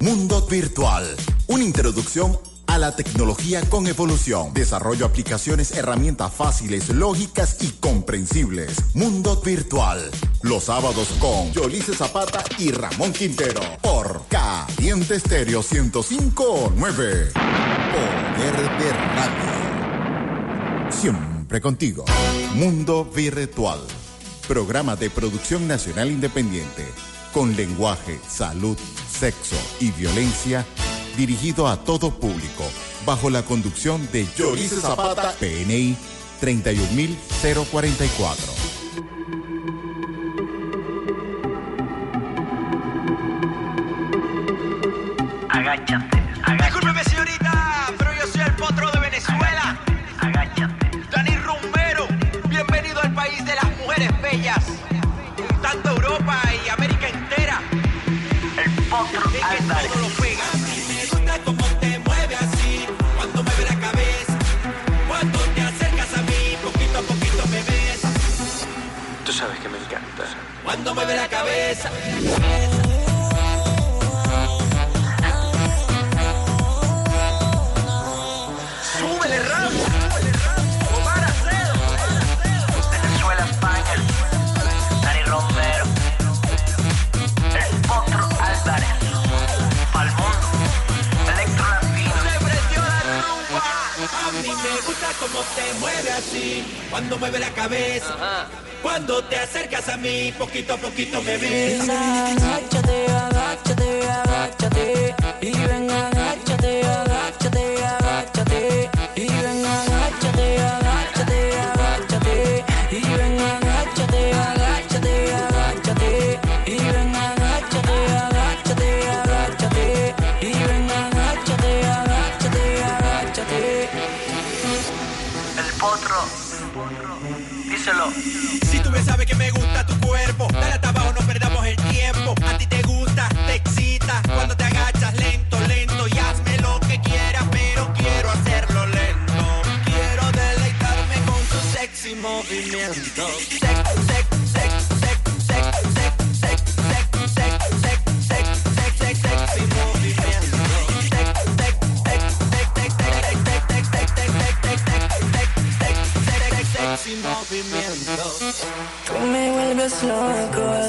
Mundo Virtual, una introducción a la tecnología con evolución. Desarrollo aplicaciones, herramientas fáciles, lógicas y comprensibles. Mundo Virtual. Los sábados con Yolice Zapata y Ramón Quintero. Por Caliente Estéreo 1059. Poder de Radio. Siempre contigo. Mundo Virtual. Programa de producción nacional independiente. Con lenguaje, salud, sexo y violencia dirigido a todo público, bajo la conducción de Yorice Zapata, PNI 31044. Agáchate, la cabeza. Cómo te mueve así, cuando mueve la cabeza. Cuando te acercas a mí, poquito a poquito me ves. Agáchate, agáchate, agáchate. Y ven,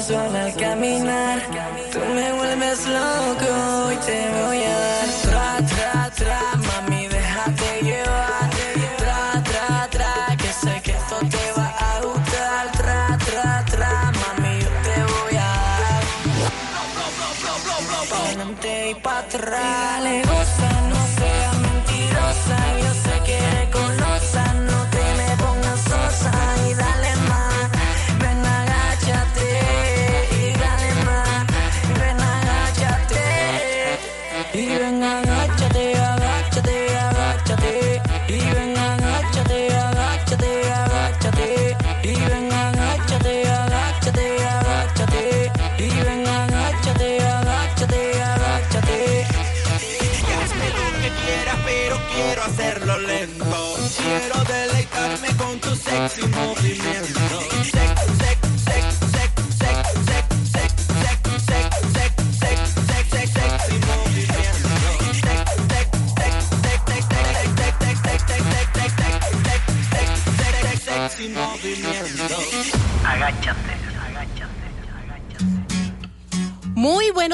solo al caminar. Tú me vuelves loco y te voy a dar tra, tra, tra. Mami, déjate llevar. Tra, tra, tra. Que sé que esto te va a gustar. Tra, tra, tra. Mami, yo te voy a dar. Pa' adelante y pa' atrás. Dale, goza, no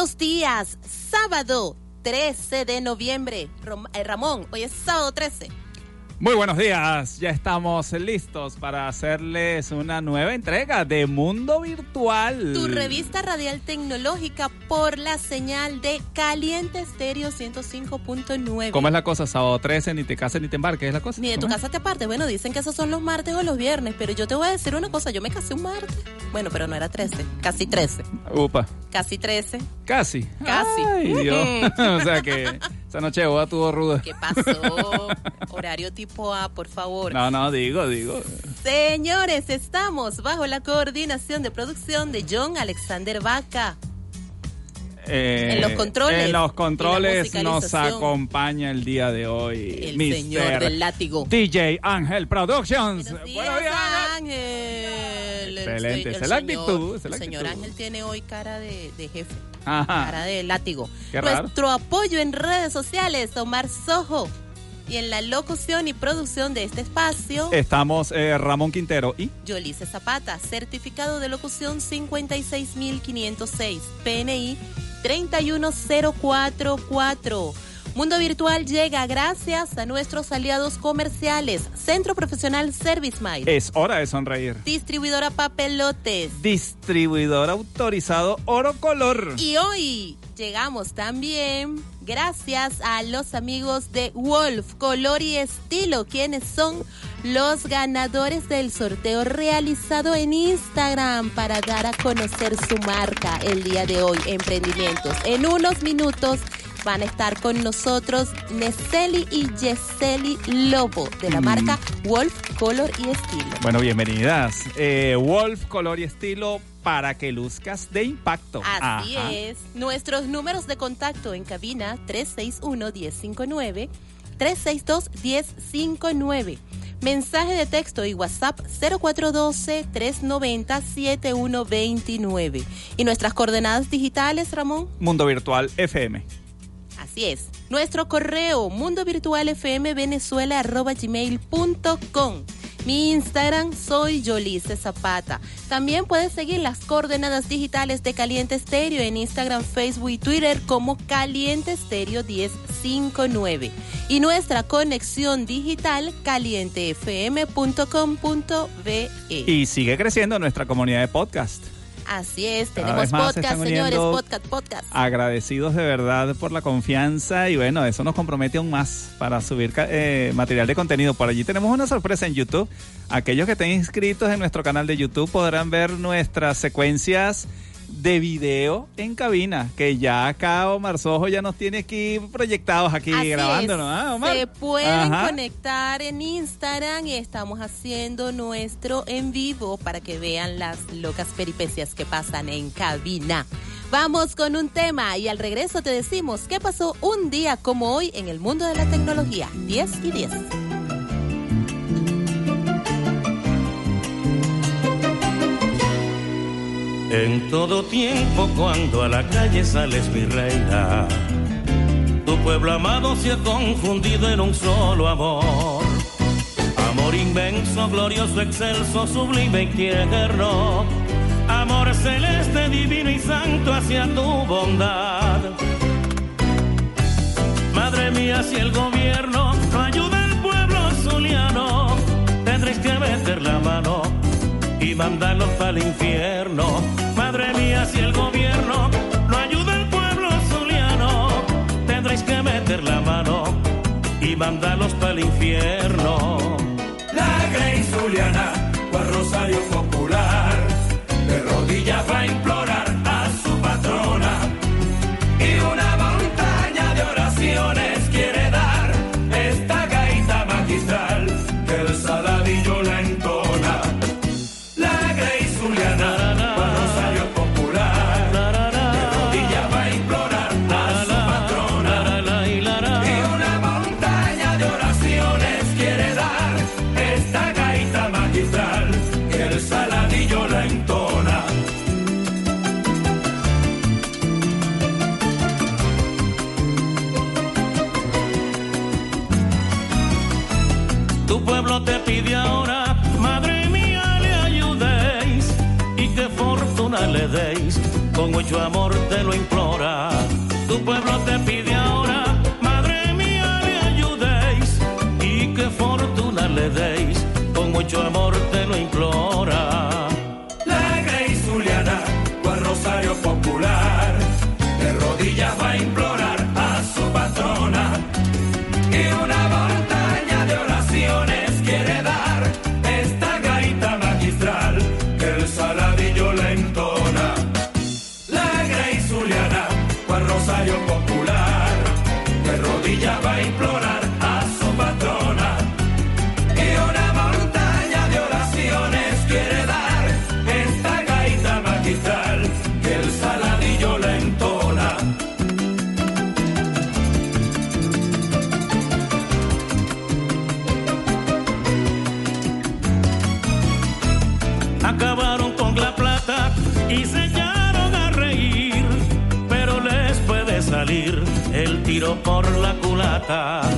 buenos días. Sábado 13 de noviembre. Eh, Ramón, hoy es sábado 13. Muy buenos días, ya estamos listos para hacerles una nueva entrega de Mundo Virtual. Tu revista radial tecnológica por la señal de Caliente Estéreo 105.9. ¿Cómo es la cosa? Sábado 13, ni te cases ni te embarques, ¿es la cosa? Ni de tu casa te aparte. Bueno, dicen que esos son los martes o los viernes, pero yo te voy a decir una cosa. Yo me casé un martes. Bueno, pero no era 13, casi 13. Upa, Casi 13. casi. Casi. Ay, Dios. o sea que esa noche boda tuvo ruda. ¿Qué pasó? Horario tipo A, por favor. No, no, digo, digo. Señores, estamos bajo la coordinación de producción de John Alexander Vaca. Eh, En los controles En los controles nos acompaña el día de hoy El señor del látigo. DJ Ángel Productions. Buenos días, Buenos días, Ángel. Ángel. El Excelente, señor- actitud, El señor. Ángel tiene hoy cara de, de jefe. Ajá. Cara de látigo. Nuestro apoyo en redes sociales, Omar Sojo. Y en la locución y producción de este espacio, Estamos eh, Ramón Quintero y Yolice Zapata, certificado de locución 56506, PNI 31044. Mundo Virtual llega gracias a nuestros aliados comerciales, Centro Profesional Service Mile, es hora de sonreír. Distribuidora Papelotes. Distribuidor autorizado Oro Color. Y hoy llegamos también gracias a los amigos de Wolf, Color y Estilo, quienes son los ganadores del sorteo realizado en Instagram para dar a conocer su marca el día de hoy, emprendimientos. En unos minutos van a estar con nosotros Neseli y Yeseli Lobo de la Mm. marca Wolf, Color y Estilo. Bueno, bienvenidas. Eh, Wolf, color y estilo para que luzcas de impacto. Así Ajá. es. Nuestros números de contacto en cabina 361-1059, 362-1059. Mensaje de texto y WhatsApp 0412-390-7129. Y nuestras coordenadas digitales, Ramón. Mundo Virtual FM. Así es. Nuestro correo mundo virtual fm venezuela arroba gmail.com. Mi Instagram soy Yolice Zapata. También puedes seguir las coordenadas digitales de Caliente Estéreo en Instagram, Facebook y Twitter como Caliente Estéreo 1059. Y nuestra conexión digital calientefm.com.be. Y sigue creciendo nuestra comunidad de podcast. Así es, tenemos más podcast, señores, podcast, podcast. Agradecidos de verdad por la confianza y bueno, eso nos compromete aún más para subir eh, material de contenido. Por allí tenemos una sorpresa en YouTube. Aquellos que estén inscritos en nuestro canal de YouTube podrán ver nuestras secuencias de video en cabina, que ya acá Omar Sojo ya nos tiene aquí proyectados aquí Así grabándonos. ¿ah, Omar? Se pueden Ajá. conectar en Instagram y estamos haciendo nuestro en vivo para que vean las locas peripecias que pasan en cabina. Vamos con un tema y al regreso te decimos qué pasó un día como hoy en el mundo de la tecnología. 10 y 10. En todo tiempo cuando a la calle sales mi reina, tu pueblo amado se ha confundido en un solo amor. Amor inmenso, glorioso, excelso, sublime y tierno. Amor celeste, divino y santo hacia tu bondad. Madre mía, si el gobierno no ayuda al pueblo zuliano, tendréis que meter la mano y mandarlos para el infierno. Madre mía, si el gobierno no ayuda al pueblo zuliano, tendréis que meter la mano y mandarlos para el infierno. La Grey Zuliana, le deis, con mucho amor te lo implora. Tu pueblo te la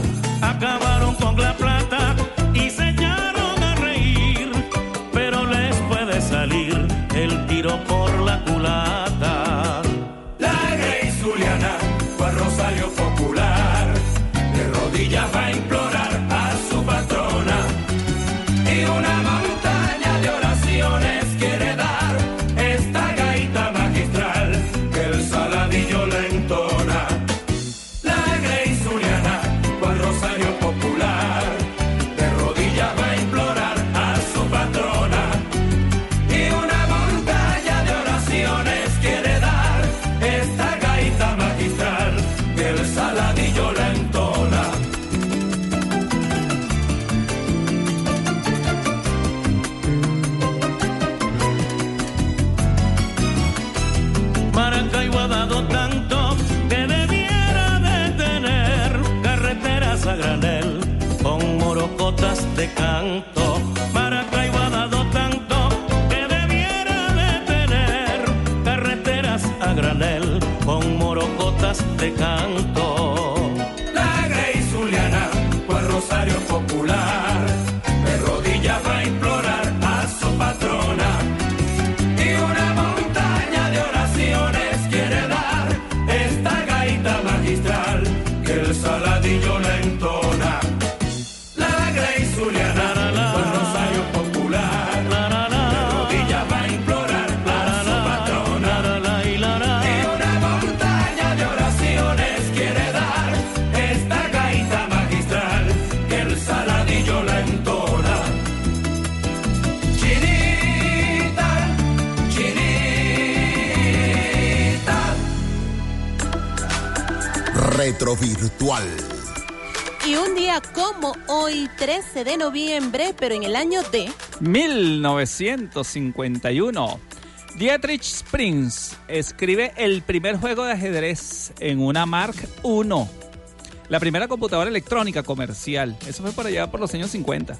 Retrovirtual. Y un día como hoy, 13 de noviembre, pero en el año de 1951. Dietrich Springs escribe el primer juego de ajedrez en una Mark I. La primera computadora electrónica comercial. Eso fue por allá por los años 50.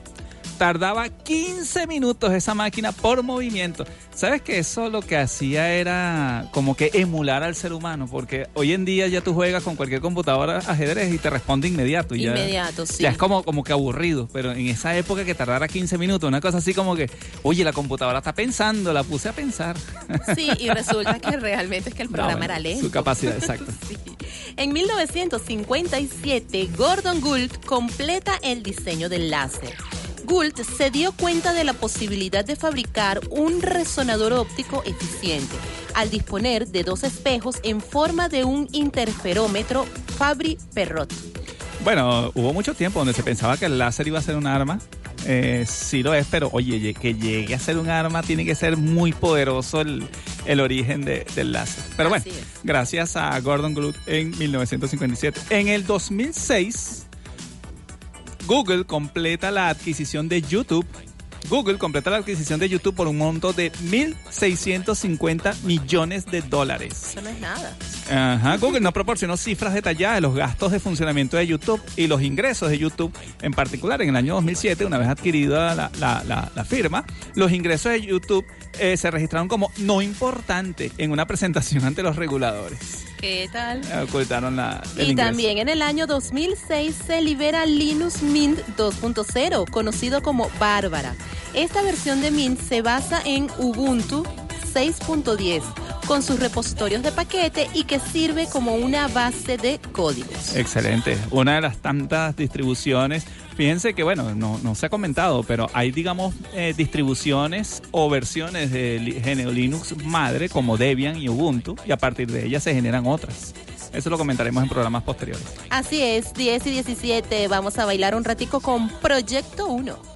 Tardaba 15 minutos esa máquina por movimiento. ¿Sabes que eso lo que hacía era como que emular al ser humano? Porque hoy en día ya tú juegas con cualquier computadora ajedrez y te responde inmediato. y ya- inmediato, sí. Ya es como, como que aburrido, pero en esa época que tardara 15 minutos, una cosa así como que, oye, la computadora está pensando, la puse a pensar. Sí, y resulta que realmente es que el No, programa bueno, era lento. Su capacidad, exacto. Sí. En 1957, Gordon Gould completa el diseño del láser. Gould se dio cuenta de la posibilidad de fabricar un resonador óptico eficiente al disponer de dos espejos en forma de un interferómetro Fabry-Perot. Bueno, hubo mucho tiempo donde se pensaba que el láser iba a ser un arma. Eh, sí lo es, pero oye, ye- que llegue a ser un arma tiene que ser muy poderoso el, el origen de- del láser. Pero bueno, es. gracias a Gordon Gould en 1957. En el 2006, Google completa la adquisición de YouTube. Google completa la adquisición de YouTube por un monto de 1.650 millones de dólares. Eso no es nada. Ajá, Google no proporcionó cifras detalladas de los gastos de funcionamiento de YouTube y los ingresos de YouTube. En particular, en el año 2007, una vez adquirida la, la- la- la firma, los ingresos de YouTube eh, se registraron como no importante en una presentación ante los reguladores. ¿Qué tal? Ocultaron la, el Y ingreso. también en el año 2006 se libera Linux Mint 2.0, conocido como Bárbara. Esta versión de Mint se basa en Ubuntu 6.10, con sus repositorios de paquete y que sirve como una base de códigos. Excelente. Una de las tantas distribuciones. Fíjense que, bueno, no, no se ha comentado, pero hay, digamos, eh, distribuciones o versiones de género Linux madre como Debian y Ubuntu, y a partir de ellas se generan otras. Eso lo comentaremos en programas posteriores. Así es, 10 y 17, vamos a bailar un ratico con Proyecto 1.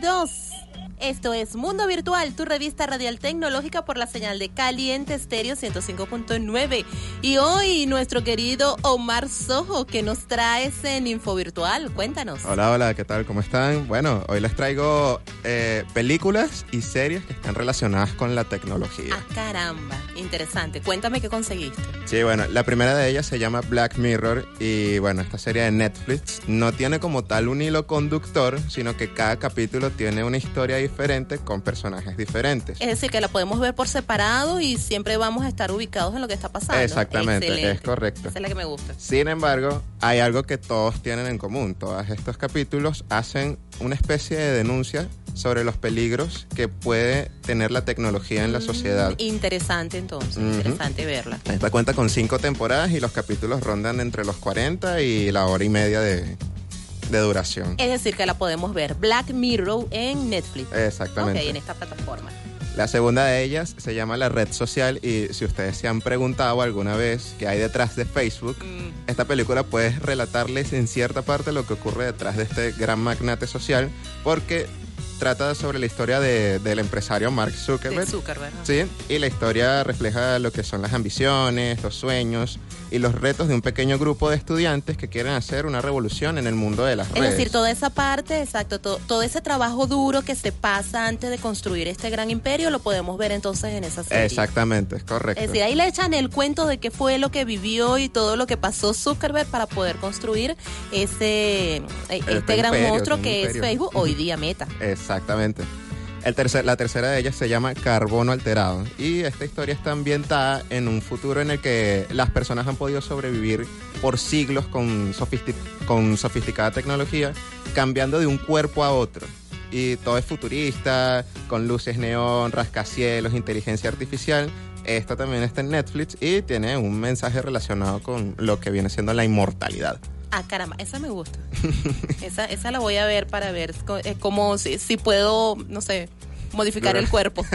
22. Esto es Mundo Virtual, tu revista radial tecnológica por la señal de Caliente Estéreo 105.9. Y hoy nuestro querido Omar Sojo, que nos traes en Info Virtual. Cuéntanos. Hola, hola, ¿qué tal? ¿Cómo están? Bueno, hoy les traigo eh, películas y series que están relacionadas con la tecnología. Ah, caramba, interesante. Cuéntame qué conseguiste. Sí, bueno, la primera de ellas se llama Black Mirror y bueno, esta serie de Netflix no tiene como tal un hilo conductor, sino que cada capítulo tiene una historia diferente con personajes diferentes. Es decir, que la podemos ver por separado y siempre vamos a estar ubicados en lo que está pasando. Exactamente, Excelente. es correcto. Esa es la que me gusta. Sin embargo, hay algo que todos tienen en común. Todos estos capítulos hacen una especie de denuncia sobre los peligros que puede tener la tecnología en la sociedad. Interesante entonces, interesante verla. Esta cuenta con cinco temporadas y los capítulos rondan entre los 40 y la hora y media de, de duración. Es decir, que la podemos ver. Black Mirror en Netflix. Exactamente. Ok, en esta plataforma. La segunda de ellas se llama la red social y si ustedes se han preguntado alguna vez qué hay detrás de Facebook, esta película puede relatarles en cierta parte lo que ocurre detrás de este gran magnate social porque trata sobre la historia de- del empresario Mark De Zuckerberg. Zuckerberg. Sí, y la historia refleja lo que son las ambiciones, los sueños y los retos de un pequeño grupo de estudiantes que quieren hacer una revolución en el mundo de las Es redes. decir, toda esa parte, exacto, to- todo ese trabajo duro que se pasa antes de construir este gran imperio lo podemos ver entonces en esa serie. Exactamente, es correcto. Es decir, ahí le echan el cuento de qué fue lo que vivió y todo lo que pasó Zuckerberg para poder construir ese eh, este gran imperio, monstruo un que es. Facebook, hoy día Meta. Exactamente. El tercer, la tercera de ellas se llama Carbono Alterado y esta historia está ambientada en un futuro en el que las personas han podido sobrevivir por siglos con, con sofisticada tecnología, cambiando de un cuerpo a otro. Y todo es futurista, con luces neón, rascacielos, inteligencia artificial. Esta también está en Netflix y tiene un mensaje relacionado con lo que viene siendo la inmortalidad. Ah, caramba, esa me gusta. esa, esa la voy a ver para ver eh, cómo, si, si puedo, no sé, modificar el cuerpo.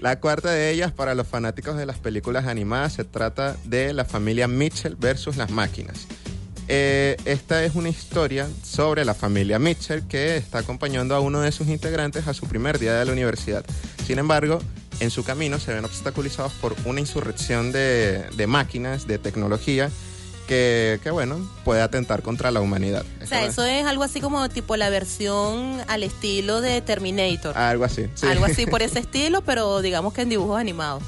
La cuarta de ellas, para los fanáticos de las películas animadas, se trata de la familia Mitchell versus las máquinas. Eh, esta es una historia sobre la familia Mitchell que está acompañando a uno de sus integrantes a su primer día de la universidad. Sin embargo, en su camino se ven obstaculizados por una insurrección de, de máquinas, de tecnología, que, que, bueno, puede atentar contra la humanidad. o sea, eso es algo así como tipo la versión al estilo de Terminator. Algo así. sí. Algo así por ese estilo, pero digamos que en dibujos animados.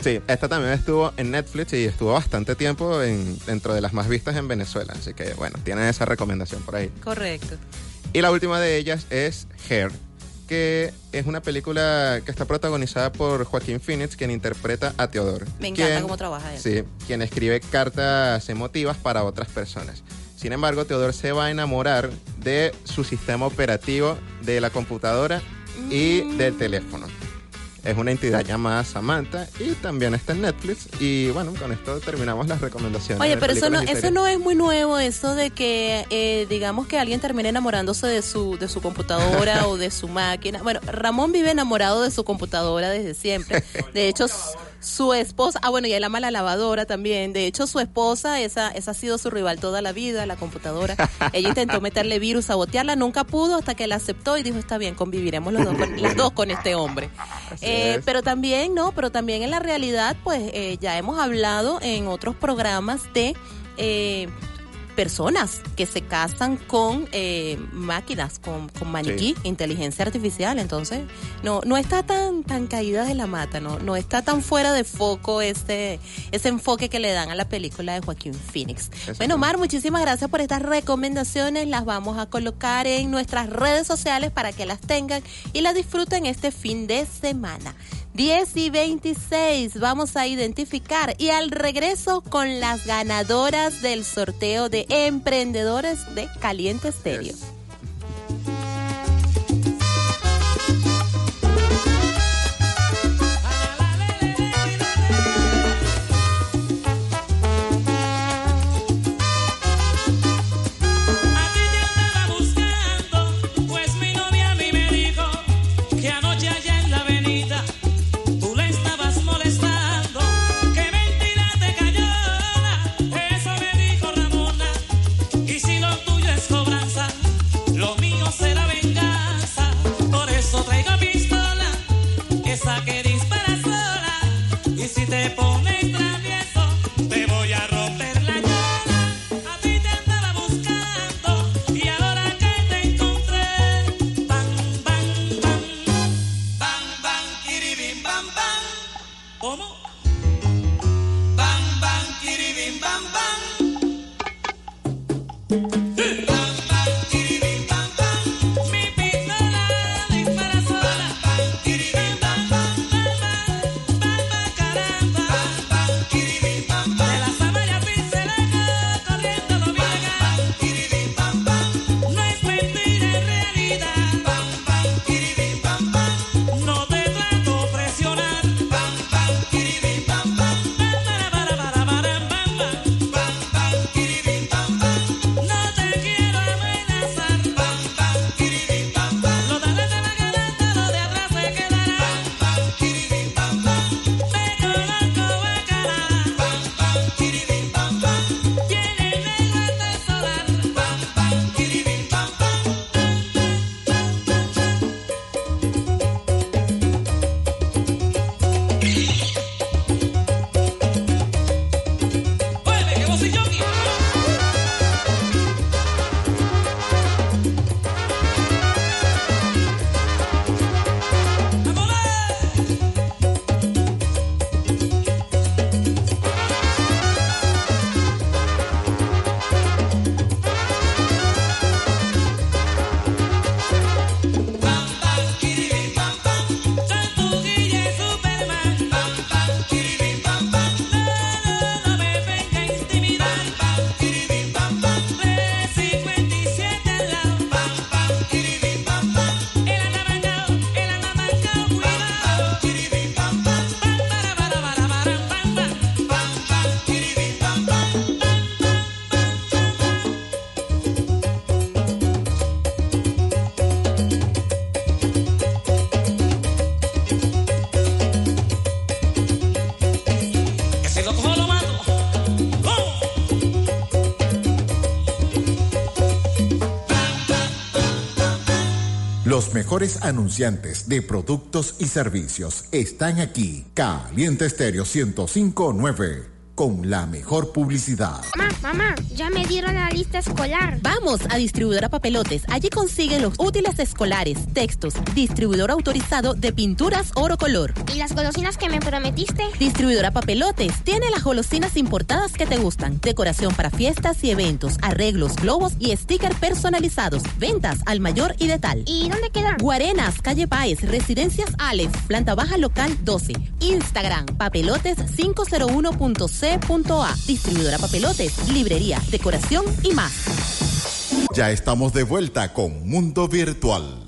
Sí, esta también estuvo en Netflix y estuvo bastante tiempo en- dentro de las más vistas en Venezuela. Así que, bueno, tienen esa recomendación por ahí. Correcto. Y la última de ellas es Hair, que es una película que está protagonizada por Joaquín Phoenix, quien interpreta a Teodoro. Me encanta quien- cómo trabaja él. Sí, quien escribe cartas emotivas para otras personas. Sin embargo, Teodoro se va a enamorar de su sistema operativo de la computadora y Mm. del teléfono. Es una entidad llamada Samantha y también está en Netflix. Y bueno, con esto terminamos las recomendaciones. Oye, pero eso no, eso no es muy nuevo, eso de que eh, digamos que alguien termine enamorándose de su, de su computadora o de su máquina. Bueno, Ramón vive enamorado de su computadora desde siempre. De hecho, su esposa, ah bueno, y él ama la lavadora también. De hecho, su esposa, esa, esa ha sido su rival toda la vida, la computadora. Ella intentó meterle virus, sabotearla, nunca pudo hasta que la aceptó y dijo, está bien, conviviremos los dos con, las dos con este hombre. Eh, es. pero también, ¿no? Pero también en la realidad, pues eh, ya hemos hablado en otros programas de eh, personas que se casan con eh, máquinas, con, con maniquí, inteligencia artificial. Entonces, no, no está tan, tan caída de la mata, no, no está tan fuera de foco este, ese enfoque que le dan a la película de Joaquín Phoenix. Bueno, Mar, muchísimas gracias por estas recomendaciones. Las vamos a colocar en nuestras redes sociales para que las tengan y las disfruten este fin de semana. 10 y 26 vamos a identificar y al regreso con las ganadoras del sorteo de emprendedores de Caliente Estéreo. Los mejores anunciantes de productos y servicios están aquí. Caliente Estéreo 1059 con la mejor publicidad. Mamá, mamá, ya me dieron la lista escolar. Vamos a Distribuidora Papelotes. Allí consiguen los útiles escolares, textos, distribuidor autorizado de pinturas oro color. ¿Y las golosinas que me prometiste? Distribuidora Papelotes tiene las golosinas importadas que te gustan. Decoración para fiestas y eventos, arreglos, globos y stickers personalizados. Ventas al mayor y de tal. ¿Y dónde quedan? Guarenas, calle Páez, Residencias Alex, planta baja local 12. Instagram, papelotes 501.0. Distribuidora papelotes, librería, decoración y más. Ya estamos de vuelta con Mundo Virtual.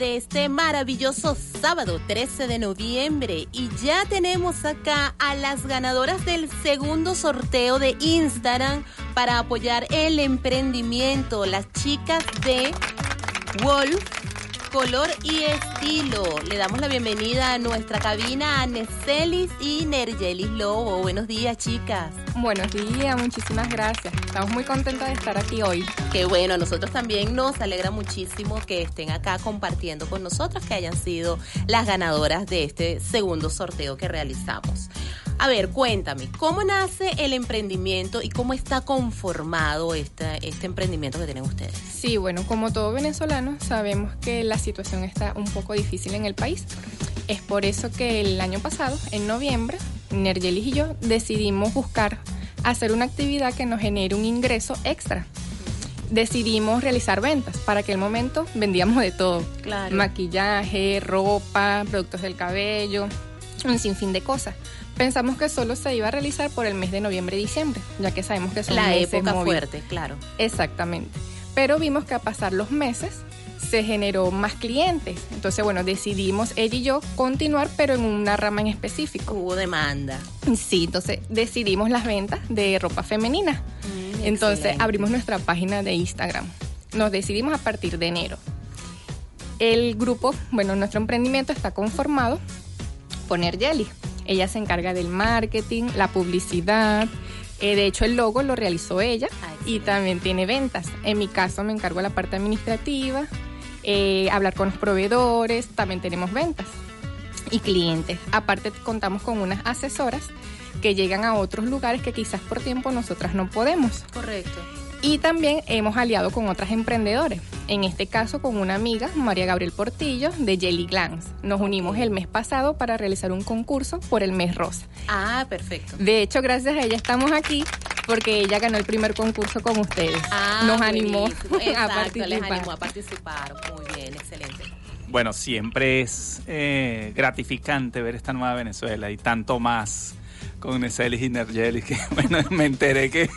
De este maravilloso sábado 13 de noviembre y ya tenemos acá a las ganadoras del segundo sorteo de Instagram para apoyar el emprendimiento, las chicas de Wolf color y estilo. Le damos la bienvenida a nuestra cabina a Necelis y Nergelis Lobo. Buenos días, chicas. Buenos días, muchísimas gracias. Estamos muy contentos de estar aquí hoy. Qué bueno, a nosotros también nos alegra muchísimo que estén acá compartiendo con nosotros, que hayan sido las ganadoras de este segundo sorteo que realizamos. A ver, cuéntame, ¿cómo nace el emprendimiento y cómo está conformado este, este emprendimiento que tienen ustedes? Sí, bueno, como todo venezolano, sabemos que la situación está un poco difícil en el país. Es por eso que el año pasado, en noviembre, Nergelis y yo decidimos buscar hacer una actividad que nos genere un ingreso extra. Decidimos realizar ventas. Para aquel momento vendíamos de todo. Claro. Maquillaje, ropa, productos del cabello, un sinfín de cosas. Pensamos que solo se iba a realizar por el mes de noviembre y diciembre, ya que sabemos que son La meses época fuerte, claro. Exactamente. Pero vimos que a pasar los meses se generó más clientes. Entonces, bueno, decidimos ella y yo continuar, pero en una rama en específico. Hubo demanda. Sí, entonces decidimos las ventas de ropa femenina. entonces excelente. abrimos nuestra página de Instagram. Nos decidimos a partir de enero. El grupo, bueno, nuestro emprendimiento está conformado por Jelly. Ella se encarga del marketing, la publicidad. eh, de hecho, el logo lo realizó ella y también tiene ventas. En mi caso, me encargo de la parte administrativa, eh, hablar con los proveedores, también tenemos ventas y clientes. Aparte, contamos con unas asesoras que llegan a otros lugares que quizás por tiempo nosotras no podemos. Correcto. Y también hemos aliado con otras emprendedores. En este caso con una amiga, María Gabriel Portillo, de Jelly Glance. Nos unimos el mes pasado para realizar un concurso por el mes rosa. Ah, perfecto. De hecho, gracias a ella estamos aquí porque ella ganó el primer concurso con ustedes. Ah, Nos animó buenísimo. a Exacto, participar. les animó a participar. Muy bien, excelente. Bueno, siempre es eh, gratificante ver esta nueva Venezuela y tanto más con Necelis y Nergelis que bueno, me enteré que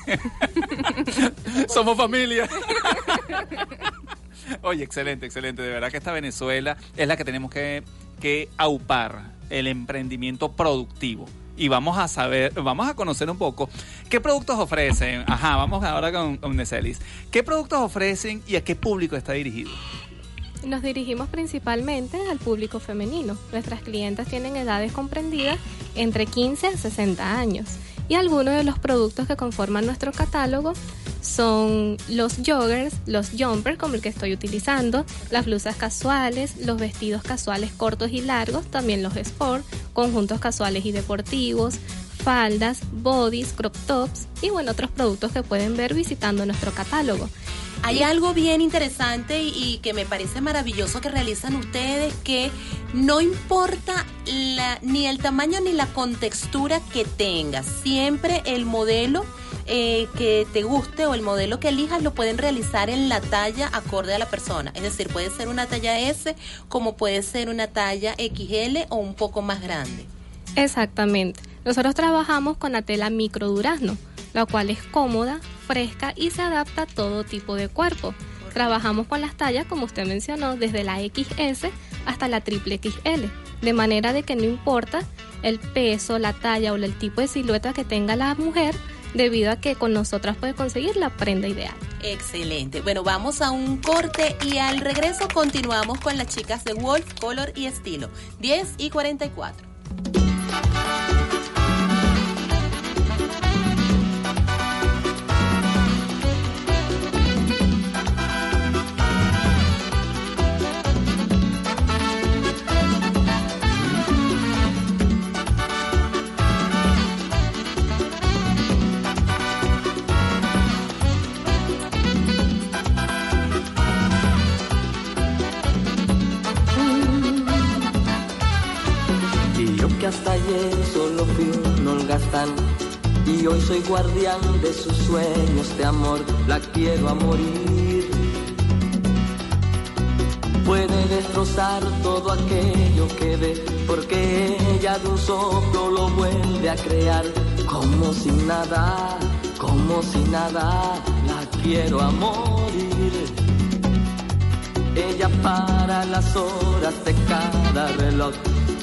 somos familia. Oye, excelente, excelente. De verdad que esta Venezuela es la que tenemos que, que aupar, el emprendimiento productivo. Y vamos a saber, vamos a conocer un poco qué productos ofrecen. Ajá, vamos ahora con, con Necelis. ¿Qué productos ofrecen y a qué público está dirigido? Nos dirigimos principalmente al público femenino. Nuestras clientas tienen edades comprendidas entre 15 a 60 años. Y algunos de los productos que conforman nuestro catálogo son los joggers, los jumpers como el que estoy utilizando, las blusas casuales, los vestidos casuales cortos y largos, también los sport, conjuntos casuales y deportivos, faldas, bodies, crop tops y bueno, otros productos que pueden ver visitando nuestro catálogo. Hay algo bien interesante y, que me parece maravilloso que realizan ustedes, que no importa la- ni el tamaño ni la contextura que tengas, siempre el modelo eh, que te guste o el modelo que elijas lo pueden realizar en la talla acorde a la persona. Es decir, puede ser una talla S como puede ser una talla XL o un poco más grande. Exactamente. Nosotros trabajamos con la tela micro durazno, la cual es cómoda, fresca y se adapta a todo tipo de cuerpo. Trabajamos con las tallas, como usted mencionó, desde la XS hasta la triple XL, de manera de que no importa el peso, la talla o el tipo de silueta que tenga la mujer, debido a que con nosotras puede conseguir la prenda ideal. Excelente. Bueno, vamos a un corte y al regreso continuamos con las chicas de Wolf, Color y Estilo. 10 y 44. Holgazán Y hoy soy guardián de sus sueños de amor. La quiero a morir. Puede destrozar todo aquello que ve Porque ella de un soplo lo vuelve a crear. Como si nada, como si nada La quiero a morir. Ella para las horas de cada reloj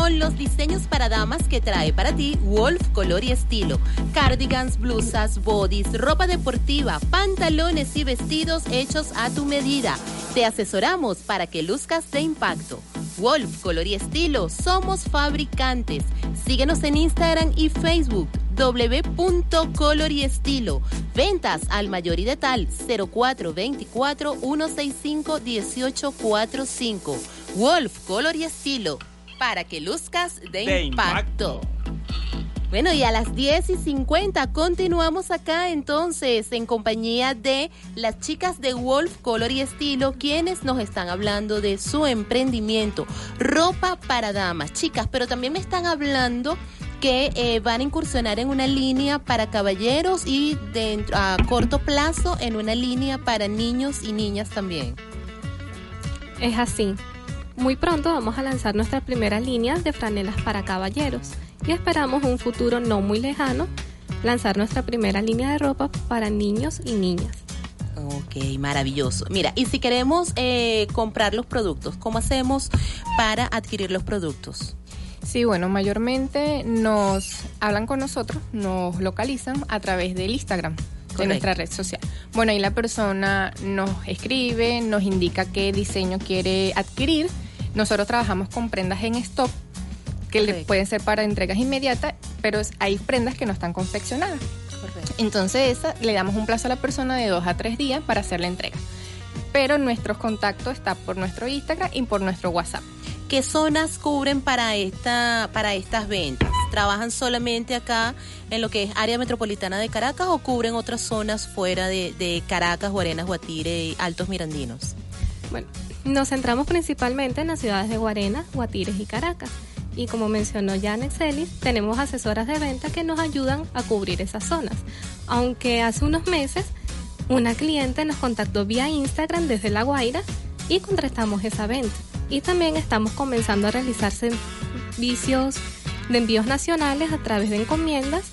con los diseños para damas que trae para ti Wolf Color y Estilo. Cardigans, blusas, bodies, ropa deportiva, pantalones y vestidos hechos a tu medida. Te asesoramos para que luzcas de impacto. Wolf Color y Estilo, somos fabricantes. Síguenos en Instagram y Facebook w.color y estilo. Ventas al mayor y de tal 0424 165 1845. Wolf Color y Estilo para que luzcas de, De impacto. Bueno, y a las 10 y 50 continuamos acá entonces en compañía de las chicas de Wolf Color y Estilo, quienes nos están hablando de su emprendimiento, ropa para damas, chicas, pero también me están hablando que eh, van a incursionar en una línea para caballeros y dentro, a corto plazo en una línea para niños y niñas también. Es así. Muy pronto vamos a lanzar nuestra primera línea de franelas para caballeros y esperamos un futuro no muy lejano lanzar nuestra primera línea de ropa para niños y niñas. Ok, maravilloso. Mira, y si queremos eh, comprar los productos, ¿cómo hacemos para adquirir los productos? Sí, bueno, mayormente nos hablan con nosotros, nos localizan a través del Instagram, de nuestra red social. Bueno, ahí la persona nos escribe, nos indica qué diseño quiere adquirir. Nosotros trabajamos con prendas en stock que le pueden ser para entregas inmediatas, pero hay prendas que no están confeccionadas. Entonces, esa, le damos un plazo a la persona de dos a tres días para hacer la entrega. Pero nuestros contactos está por nuestro Instagram y por nuestro WhatsApp. ¿Qué zonas cubren para esta para estas ventas? ¿Trabajan solamente acá en lo que es área metropolitana de Caracas o cubren otras zonas fuera de, de Caracas, Guarenas, Guatire y Altos Mirandinos? Bueno, nos centramos principalmente en las ciudades de Guarena, Guatires y Caracas. Y como mencionó Janet Celis, tenemos asesoras de venta que nos ayudan a cubrir esas zonas. Aunque hace unos meses una cliente nos contactó vía Instagram desde La Guaira y contratamos esa venta. Y también estamos comenzando a realizar servicios de envíos nacionales a través de encomiendas.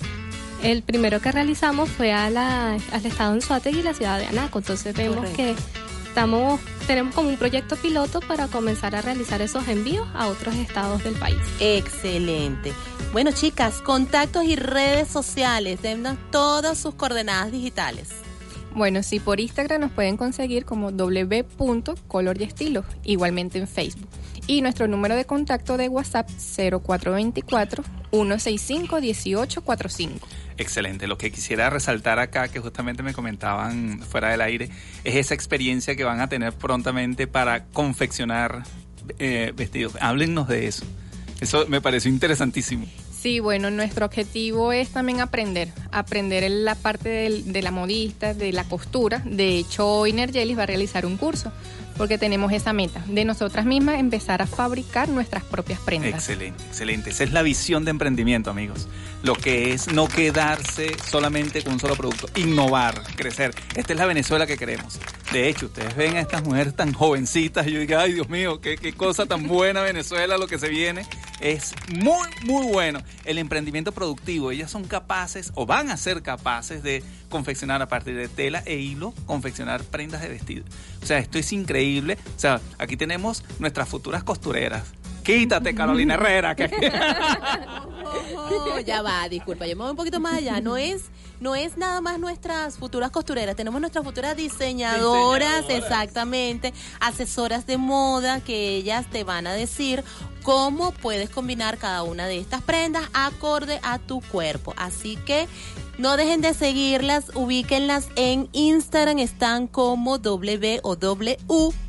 El primero que realizamos fue a la- al estado de Anzoátegui y la ciudad de Anaco. Entonces vemos Correcto. que estamos tenemos como un proyecto piloto para comenzar a realizar esos envíos a otros estados del país. Excelente. Bueno, chicas, contactos y redes sociales, dennos todas sus coordenadas digitales. Bueno, sí, por Instagram nos pueden conseguir como w.color y estilo, igualmente en Facebook. Y nuestro número de contacto de WhatsApp 0424-165-1845. Excelente. Lo que quisiera resaltar acá, que justamente me comentaban fuera del aire, es esa experiencia que van a tener prontamente para confeccionar eh, vestidos. Háblennos de eso. Eso me pareció interesantísimo. Sí, bueno, nuestro objetivo es también aprender, aprender en la parte del- de la modista, de la costura. De hecho, hoy Nergelis va a realizar un curso porque tenemos esa meta de nosotras mismas empezar a fabricar nuestras propias prendas. Excelente, excelente. Esa es la visión de emprendimiento, amigos. Lo que es no quedarse solamente con un solo producto, innovar, crecer. Esta es la Venezuela que queremos. De hecho, ustedes ven a estas mujeres tan jovencitas y yo digo, ay Dios mío, qué, qué cosa tan buena Venezuela, lo que se viene. Es muy, muy bueno. El emprendimiento productivo, ellas son capaces o van a ser capaces de confeccionar a partir de tela e hilo, confeccionar prendas de vestido. O sea, esto es increíble. O sea, aquí tenemos nuestras futuras costureras. Quítate, Carolina Herrera. Que... Oh, ya va, disculpa, yo me voy un poquito más allá. No es, no es nada más nuestras futuras costureras, tenemos nuestras futuras diseñadoras, exactamente, asesoras de moda que ellas te van a decir cómo puedes combinar cada una de estas prendas acorde a tu cuerpo. Así que no dejen de seguirlas, ubíquenlas en Instagram, están como w o w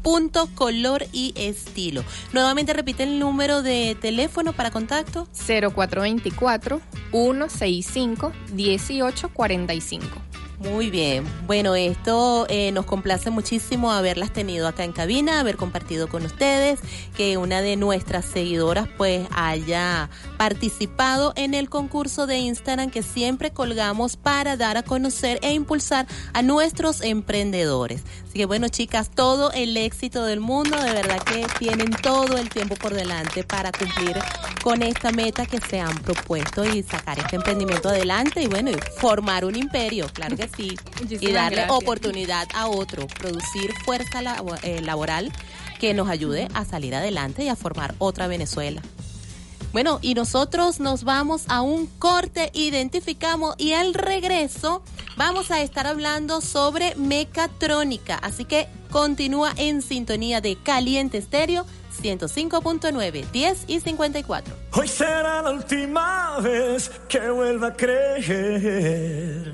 punto color y estilo. Nuevamente repite el número de teléfono para contacto. 0424-165-1845. Muy bien. Bueno, esto eh, nos complace muchísimo haberlas tenido acá en cabina, haber compartido con ustedes, que una de nuestras seguidoras pues haya participado en el concurso de Instagram que siempre colgamos para dar a conocer e impulsar a nuestros emprendedores. Así que bueno, chicas, todo el éxito del mundo, de verdad que tienen todo el tiempo por delante para cumplir con esta meta que se han propuesto y sacar este emprendimiento adelante y bueno, y formar un imperio, claro que sí, y darle gracias. oportunidad a otro, producir fuerza labo- eh, laboral que nos ayude a salir adelante y a formar otra Venezuela. Bueno, y nosotros nos vamos a un corte, identificamos y al regreso vamos a estar hablando sobre mecatrónica. Así que continúa en sintonía de Caliente Estéreo 105.9, 10 y 54. Hoy será la última vez que vuelva a creer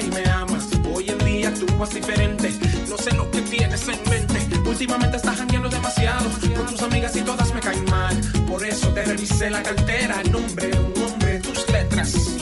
y me amas. Hoy en día actúas diferente, no sé lo que tienes en mente. Últimamente estás jangueando demasiado con tus amigas y todas me caen mal. Por eso te revisé la cartera, nombre, un hombre, tus letras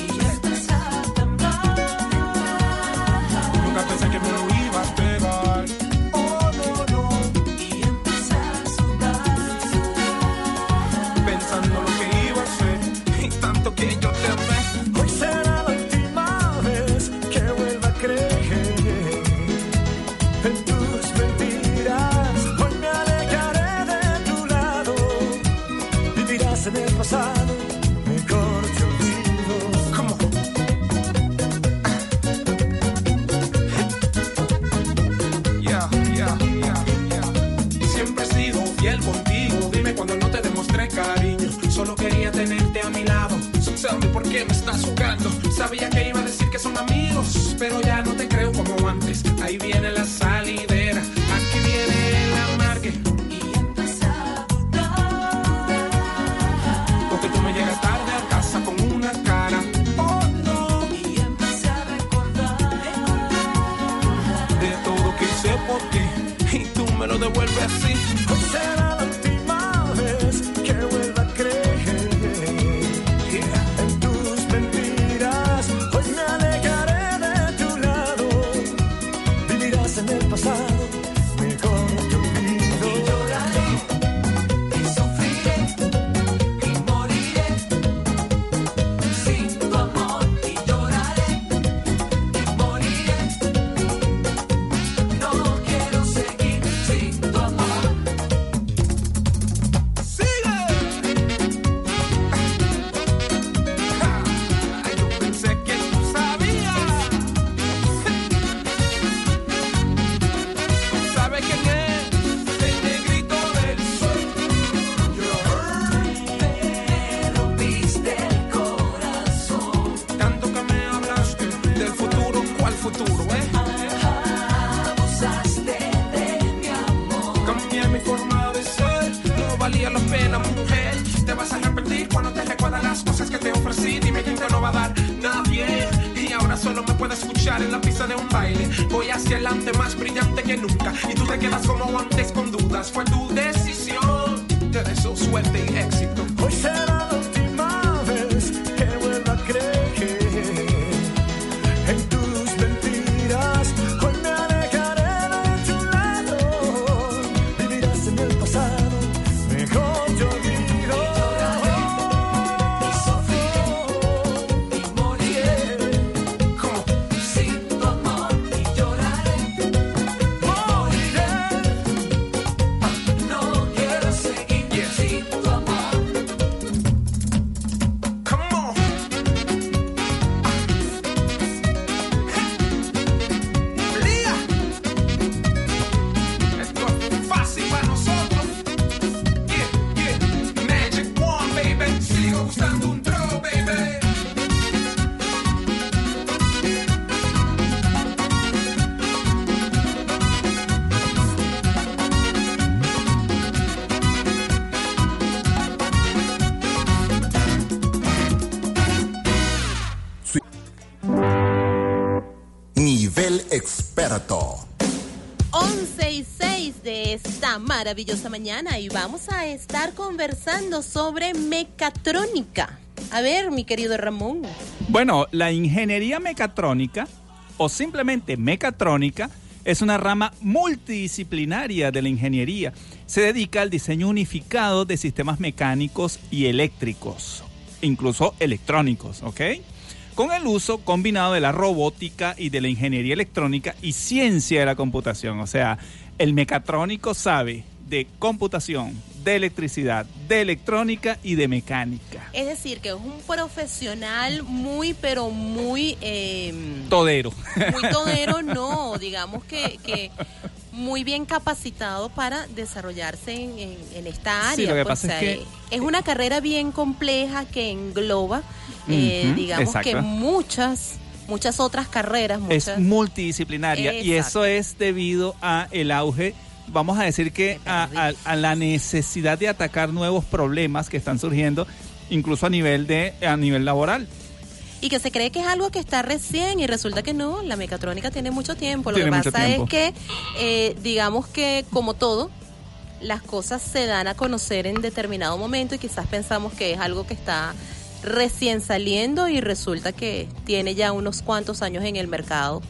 experto. 11 y 6 de esta maravillosa mañana y vamos a estar conversando sobre mecatrónica. A ver, mi querido Ramón. Bueno, la ingeniería mecatrónica o simplemente mecatrónica es una rama multidisciplinaria de la ingeniería. Se dedica al diseño unificado de sistemas mecánicos y eléctricos, incluso electrónicos, ¿ok? Con el uso combinado de la robótica y de la ingeniería electrónica y ciencia de la computación. O sea, el mecatrónico sabe de computación, de electricidad, de electrónica y de mecánica. Es decir, que es un profesional muy, pero muy... eh, Todero. muy todero, no, digamos que, que muy bien capacitado para desarrollarse en, en- en esta área. Sí, lo que pues, pasa es o sea, que- es una carrera bien compleja que engloba, eh, digamos que muchas, muchas otras carreras, es multidisciplinaria y eso es debido a el auge vamos a decir que a, a- a la necesidad de atacar nuevos problemas que están surgiendo incluso a nivel de a nivel laboral y que se cree que es algo que está recién y resulta que no, la mecatrónica tiene mucho tiempo. Lo Tiene que pasa es que, eh, digamos que como todo, las cosas se dan a conocer en determinado momento y quizás pensamos que es algo que está recién saliendo y resulta que tiene ya unos cuantos años en el mercado.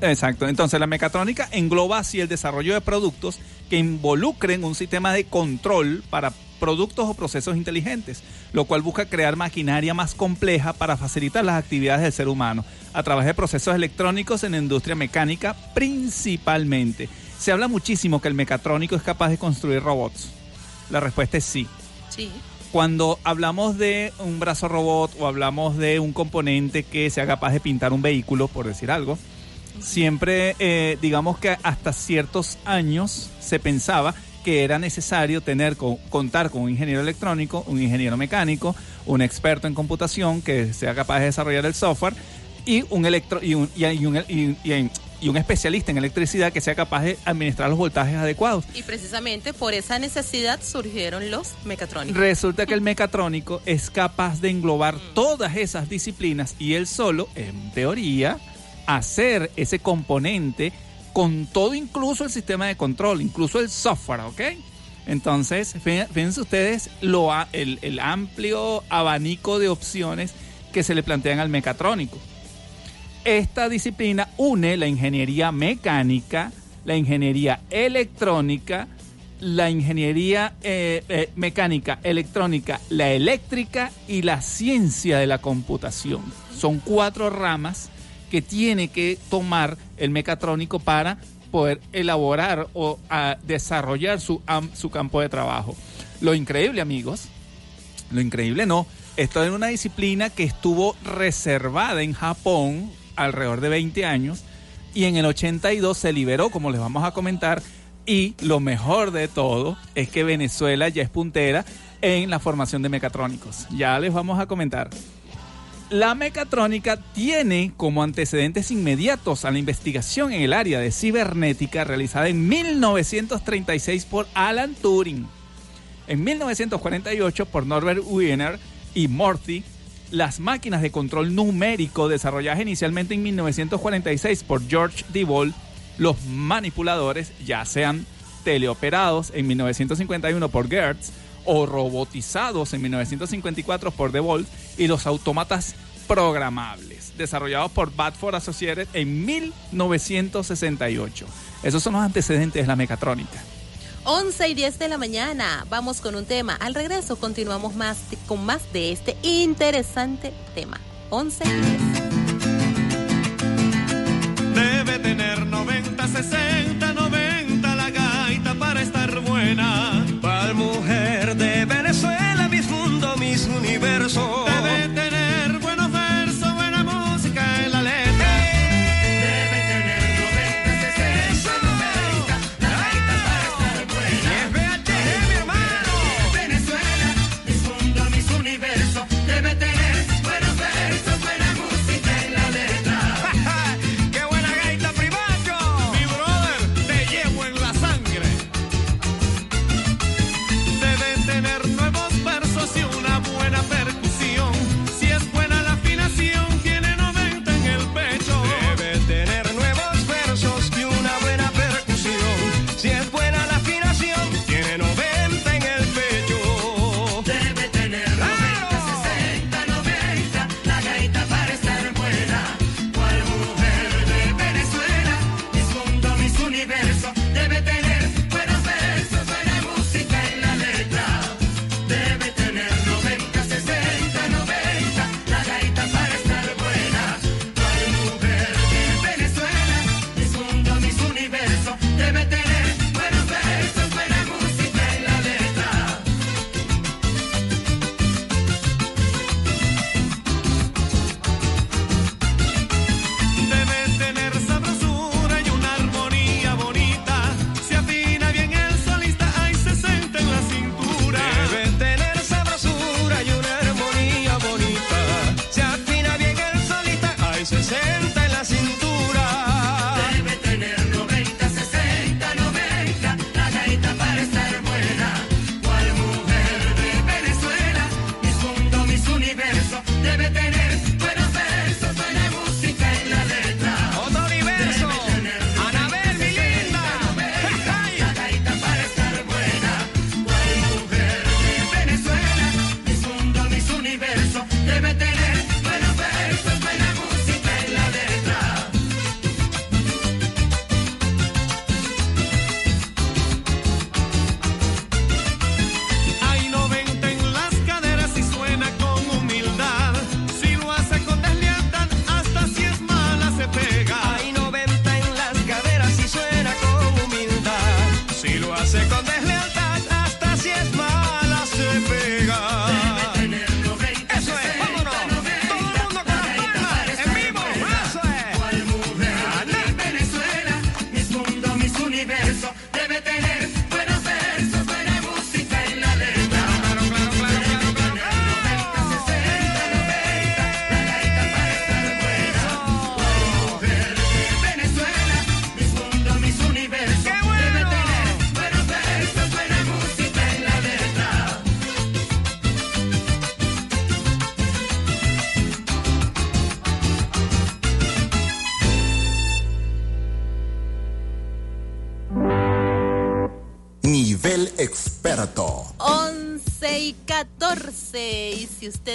Exacto. Entonces la mecatrónica engloba así el desarrollo de productos que involucren un sistema de control para productos o procesos inteligentes, lo cual busca crear maquinaria más compleja para facilitar las actividades del ser humano a través de procesos electrónicos en la industria mecánica principalmente. Se habla muchísimo que el mecatrónico es capaz de construir robots. La respuesta es sí. Sí. Cuando hablamos de un brazo robot o hablamos de un componente que sea capaz de pintar un vehículo, por decir algo, siempre eh, digamos que hasta ciertos años se pensaba que era necesario tener co- contar con un ingeniero electrónico, un ingeniero mecánico, un experto en computación que sea capaz de desarrollar el software y un electro y un, y, y un, y- y- y un especialista en electricidad que sea capaz de administrar los voltajes adecuados. Y precisamente por esa necesidad surgieron los mecatrónicos. Resulta que el mecatrónico es capaz de englobar todas esas disciplinas y él solo, en teoría, hacer ese componente con todo, incluso el sistema de control, incluso el software, ¿ok? Entonces, fí- fíjense ustedes lo, el, el amplio abanico de opciones que se le plantean al mecatrónico. Esta disciplina une la ingeniería mecánica, la ingeniería electrónica, la ingeniería eh, eh, mecánica, electrónica, la eléctrica y la ciencia de la computación. Son cuatro ramas que tiene que tomar el mecatrónico para poder elaborar o ah, desarrollar su, su campo de trabajo. Lo increíble, amigos, lo increíble no, esto es una disciplina que estuvo reservada en Japón alrededor de 20 años y en el 82 se liberó, como les vamos a comentar, y lo mejor de todo es que Venezuela ya es puntera en la formación de mecatrónicos. Ya les vamos a comentar. La mecatrónica tiene como antecedentes inmediatos a la investigación en el área de cibernética realizada en 1936 por Alan Turing. En 1948 por Norbert Wiener y Morty, las máquinas de control numérico desarrolladas inicialmente en 1946 por George Devol, los manipuladores, ya sean teleoperados en 1951 por Gertz o robotizados en 1954 por DeWalt y los autómatas programables, desarrollados por Badford Associates en 1968. Esos son los antecedentes de la mecatrónica. 11 y 10 de la mañana. Vamos con un tema. Al regreso continuamos más con más de este interesante tema. 11 y 10. Debe tener 90, 60, 90 la gaita para estar buena. Pal mujer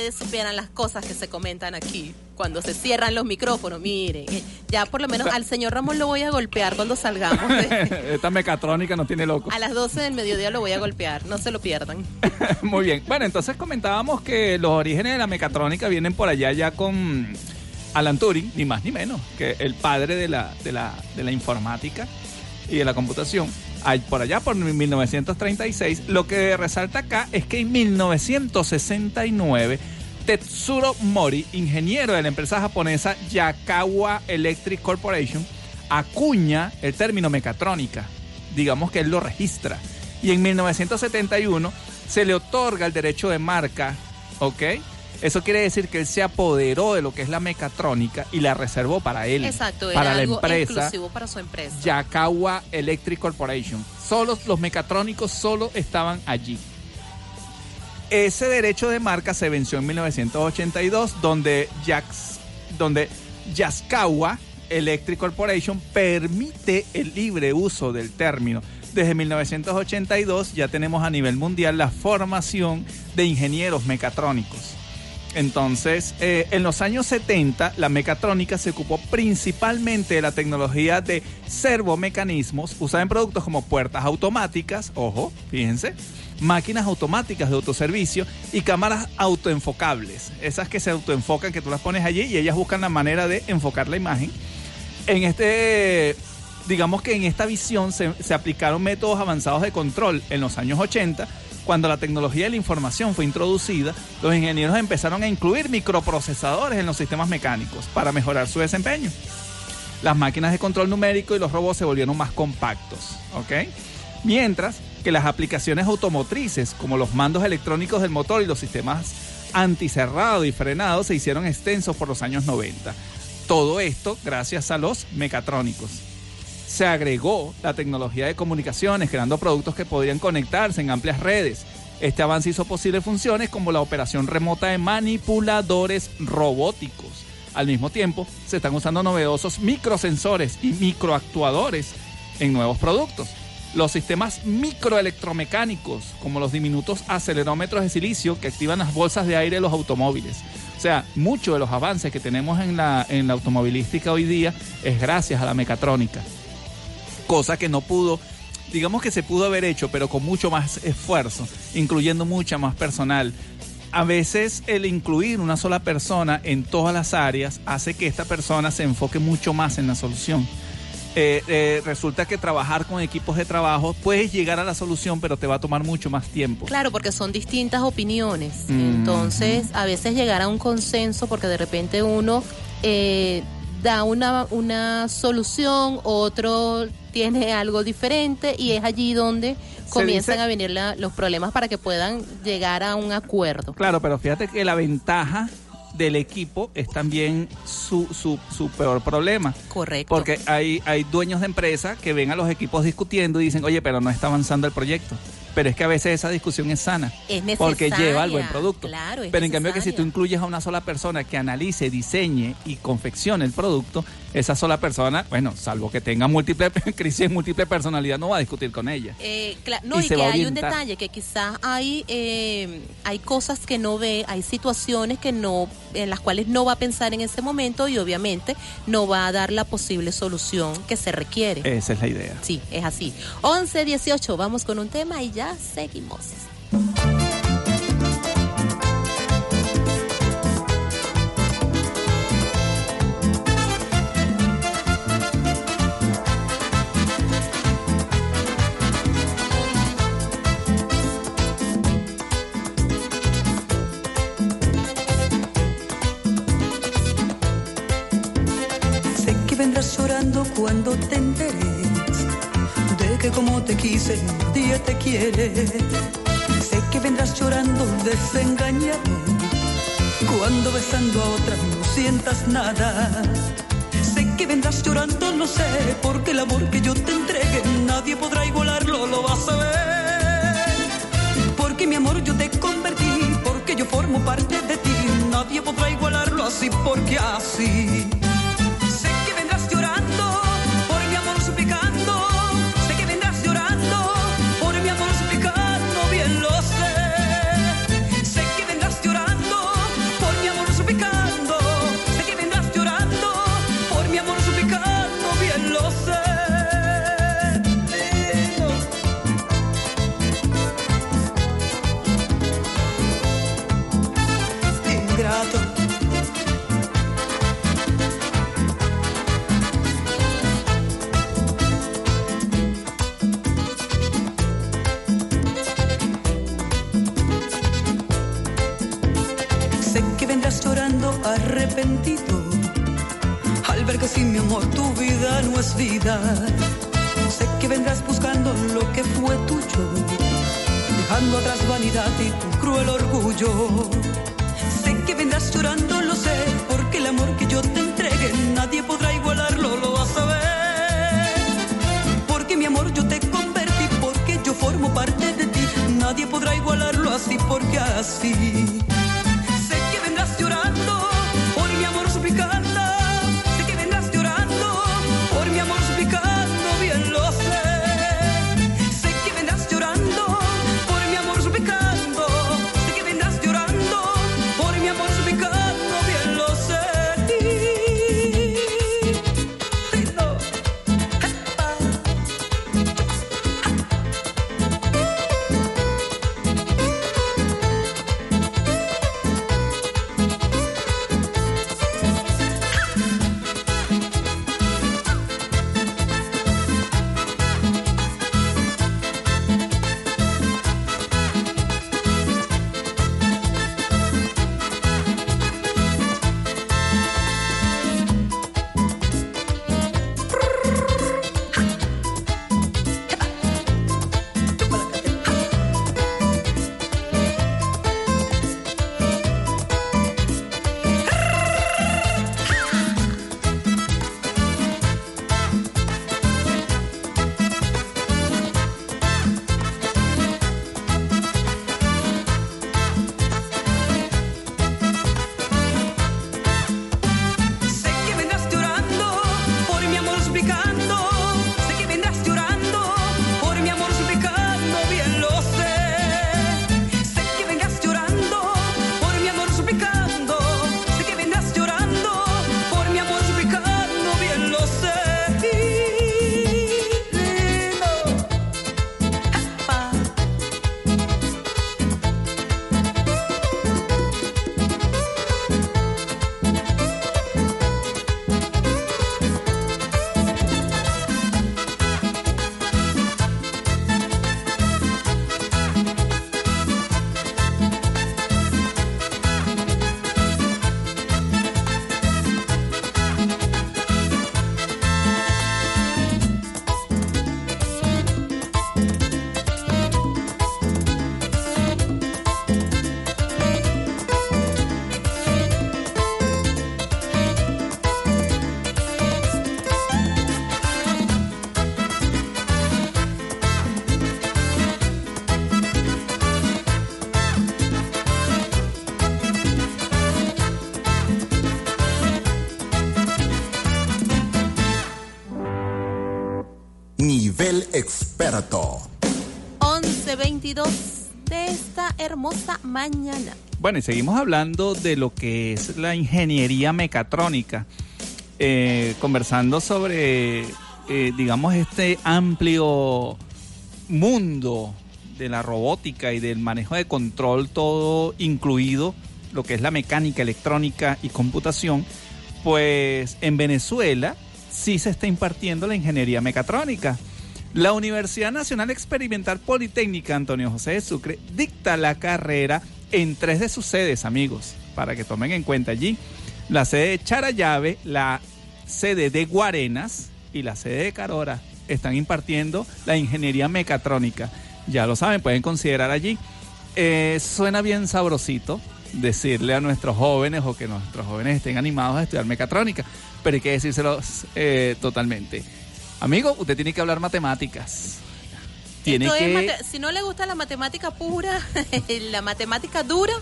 ustedes supieran las cosas que se comentan aquí, cuando se cierran los micrófonos, miren, eh, ya por lo menos al señor Ramón lo voy a golpear cuando salgamos. de- Esta mecatrónica nos tiene loco. a las 12 del mediodía lo voy a golpear, no se lo pierdan. Muy bien. Bueno, entonces comentábamos que los orígenes de la mecatrónica vienen por allá ya con Alan Turing, ni más ni menos, que el padre de la, de la, de la informática y de la computación. Por allá, por 1936, lo que resalta acá es que en 1969, Tetsuro Mori, ingeniero de la empresa japonesa Yakawa Electric Corporation, acuña el término mecatrónica. Digamos que él lo registra. Y en 1971 se le otorga el derecho de marca, ¿ok? Eso quiere decir que él se apoderó de lo que es la mecatrónica y la reservó para él. Exacto, era para la algo empresa exclusivo para su empresa. Yakawa Electric Corporation. Solo los mecatrónicos solo estaban allí. Ese derecho de marca se venció en 1982, donde, donde Yaskawa Electric Corporation permite el libre uso del término. Desde 1982 ya tenemos a nivel mundial la formación de ingenieros mecatrónicos. Entonces, eh, en los años 70, la mecatrónica se ocupó principalmente de la tecnología de servomecanismos usada en productos como puertas automáticas, ojo, fíjense, máquinas automáticas de autoservicio y cámaras autoenfocables. Esas que se autoenfocan, que tú las pones allí y ellas buscan la manera de enfocar la imagen. En este, digamos que en esta visión se, se aplicaron métodos avanzados de control en los años 80 cuando la tecnología de la información fue introducida, los ingenieros empezaron a incluir microprocesadores en los sistemas mecánicos para mejorar su desempeño. Las máquinas de control numérico y los robots se volvieron más compactos, ¿ok? Mientras que las aplicaciones automotrices, como los mandos electrónicos del motor y los sistemas anticerrado y frenado, se hicieron extensos por los años 90. Todo esto gracias a los mecatrónicos se agregó la tecnología de comunicaciones, creando productos que podrían conectarse en amplias redes. Este avance hizo posible funciones como la operación remota de manipuladores robóticos. Al mismo tiempo, se están usando novedosos microsensores y microactuadores en nuevos productos. Los sistemas microelectromecánicos, como los diminutos acelerómetros de silicio que activan las bolsas de aire de los automóviles. O sea, muchos de los avances que tenemos en la, en la automovilística hoy día es gracias a la mecatrónica cosa que no pudo, digamos que se pudo haber hecho, pero con mucho más esfuerzo, incluyendo mucha más personal. A veces el incluir una sola persona en todas las áreas hace que esta persona se enfoque mucho más en la solución. Eh, eh, resulta que trabajar con equipos de trabajo puedes llegar a la solución, pero te va a tomar mucho más tiempo. Claro, porque son distintas opiniones. Mm. Entonces, a veces llegar a un consenso, porque de repente uno eh, da una, una solución, otro tiene algo diferente y es allí donde comienzan dice- a venir la- los problemas para que puedan llegar a un acuerdo. Claro, pero fíjate que la ventaja del equipo es también su, su, su peor problema. Correcto. Porque hay, hay dueños de empresa que ven a los equipos discutiendo y dicen, oye, pero no está avanzando el proyecto. Pero es que a veces esa discusión es sana. Es Porque necesaria, lleva al buen producto. claro, es pero en cambio que si tú incluyes a una sola persona que analice, diseñe y confeccione el producto, esa sola persona, bueno, salvo que tenga múltiple crisis múltiple personalidad, no va a discutir con ella. Eh, no, Y que hay un detalle, que quizás hay, eh, hay cosas que no ve, hay situaciones que no, en las cuales no va a pensar en ese momento y obviamente no va a dar la posible solución que se requiere. Esa es la idea. Sí, es así. 11, 18, vamos con un tema y seguimos. Sé que vendrás llorando cuando te enteres como te quise nadie te quiere. Sé que vendrás llorando desengañado cuando besando a otra no sientas nada. Sé que vendrás llorando, no sé, porque el amor que yo te entregue nadie podrá igualarlo, lo vas a ver. Porque mi amor yo te convertí, porque yo formo parte de ti, nadie podrá igualarlo así porque así. 11.22 de esta hermosa mañana. Bueno, y seguimos hablando de lo que es la ingeniería mecatrónica, eh, conversando sobre, eh, digamos, este amplio mundo de la robótica y del manejo de control, todo incluido, lo que es la mecánica, electrónica y computación, pues en Venezuela sí se está impartiendo la ingeniería mecatrónica. La Universidad Nacional Experimental Politécnica Antonio José de Sucre dicta la carrera en tres de sus sedes, amigos, para que tomen en cuenta allí. La sede de Charayave, la sede de Guarenas y la sede de Carora están impartiendo la ingeniería mecatrónica. Ya lo saben, pueden considerar allí. Eh, suena bien sabrosito decirle a nuestros jóvenes o que nuestros jóvenes estén animados a estudiar mecatrónica, pero hay que decírselos eh, totalmente. Amigo, usted tiene que hablar matemáticas. Tiene que... mate- si no le gusta la matemática pura, la matemática dura,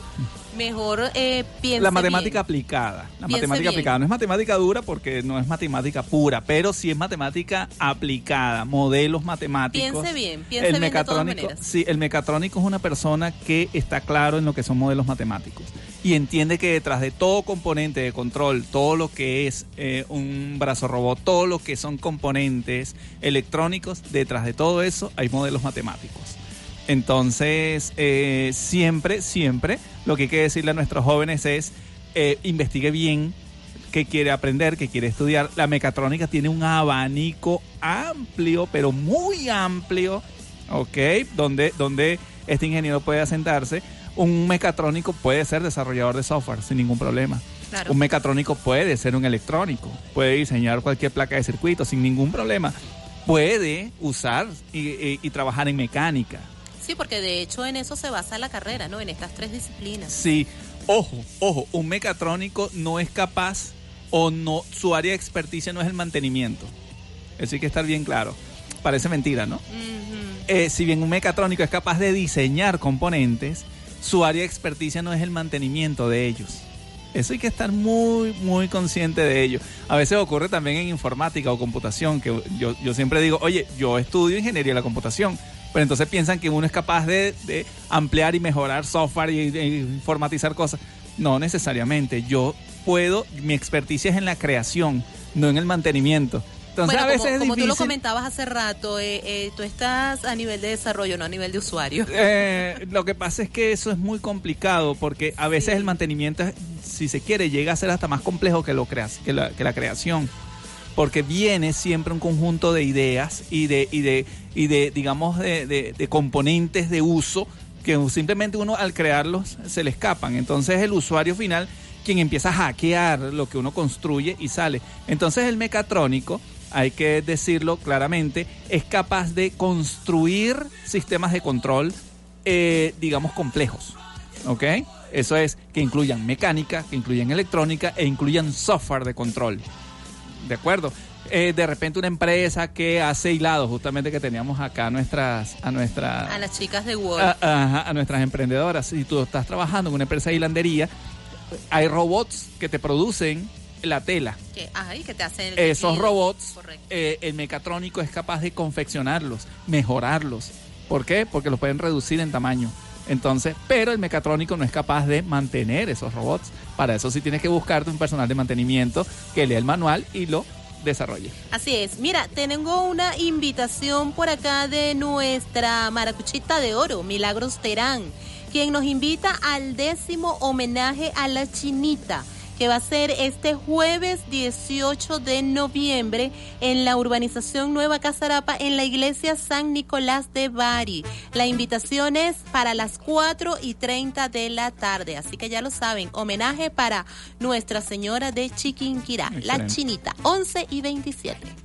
mejor eh, piense La matemática bien. aplicada. La Piense matemática bien. aplicada. No es matemática dura porque no es matemática pura, pero sí es matemática aplicada, modelos matemáticos. Piense bien, piense bien de todas mecatrónico, maneras. sí, el mecatrónico es una persona que está claro en lo que son modelos matemáticos y entiende que detrás de todo componente de control, todo lo que es eh, un brazo robot, todo lo que son componentes electrónicos, detrás de todo eso hay modelos matemáticos. Entonces, eh, siempre, siempre, lo que hay que decirle a nuestros jóvenes es, eh, investigue bien qué quiere aprender, qué quiere estudiar. La mecatrónica tiene un abanico amplio, pero muy amplio, ¿ok? Donde, donde este ingeniero puede asentarse. Un mecatrónico puede ser desarrollador de software sin ningún problema. Claro. Un mecatrónico puede ser un electrónico, puede diseñar cualquier placa de circuito sin ningún problema. Puede usar y, y- y trabajar en mecánica. Sí, porque de hecho en eso se basa la carrera, ¿no? En estas tres disciplinas. Sí, ojo, ojo, un mecatrónico no es capaz o no, su área de experticia no es el mantenimiento. Eso hay que estar bien claro. Parece mentira, ¿no? Eh, si bien un mecatrónico es capaz de diseñar componentes, su área de experticia no es el mantenimiento de ellos. Eso hay que estar muy, muy consciente de ello. A veces ocurre también en informática o computación, que yo, yo siempre digo, oye, yo estudio ingeniería de la computación, pero entonces piensan que uno es capaz de, ampliar y mejorar software y, de informatizar cosas. No necesariamente. Yo puedo, mi experticia es en la creación, no en el mantenimiento. Entonces bueno, a veces como, es como tú lo comentabas hace rato, eh, eh, tú estás a nivel de desarrollo, no a nivel de usuario. Eh, lo que pasa es que eso es muy complicado porque a veces el mantenimiento, si se quiere, llega a ser hasta más complejo que, lo que, la, que la creación. Porque viene siempre un conjunto de ideas y de, y de, y de digamos, de, de- de componentes de uso que simplemente uno al crearlos se le escapan. Entonces el usuario final quien empieza a hackear lo que uno construye y sale. Entonces el mecatrónico, hay que decirlo claramente, es capaz de construir sistemas de control, eh, digamos, complejos. ¿Ok? Eso es que incluyan mecánica, que incluyan electrónica e incluyan software de control. ¿De acuerdo? Eh, de repente una empresa que hace hilados, justamente que teníamos acá a nuestras, a nuestras A las chicas de Word. a, a nuestras emprendedoras. Si tú estás trabajando en una empresa de hilandería, hay robots que te producen la tela. que, que te hacen el Esos tejido. robots, eh, el mecatrónico es capaz de confeccionarlos, mejorarlos. ¿Por qué? Porque los pueden reducir en tamaño. Entonces, pero el mecatrónico no es capaz de mantener esos robots. Para eso sí tienes que buscarte un personal de mantenimiento que lea el manual y lo desarrolle. Así es. Mira, tengo una invitación por acá de nuestra maracuchita de oro, Milagros Terán, quien nos invita al décimo homenaje a la chinita que va a ser este jueves 18 de noviembre en la urbanización Nueva Casarapa en la iglesia San Nicolás de Bari. La invitación es para las 4 y 30 de la tarde, así que ya lo saben, homenaje para Nuestra Señora de Chiquinquirá, la chinita, 11 y 27.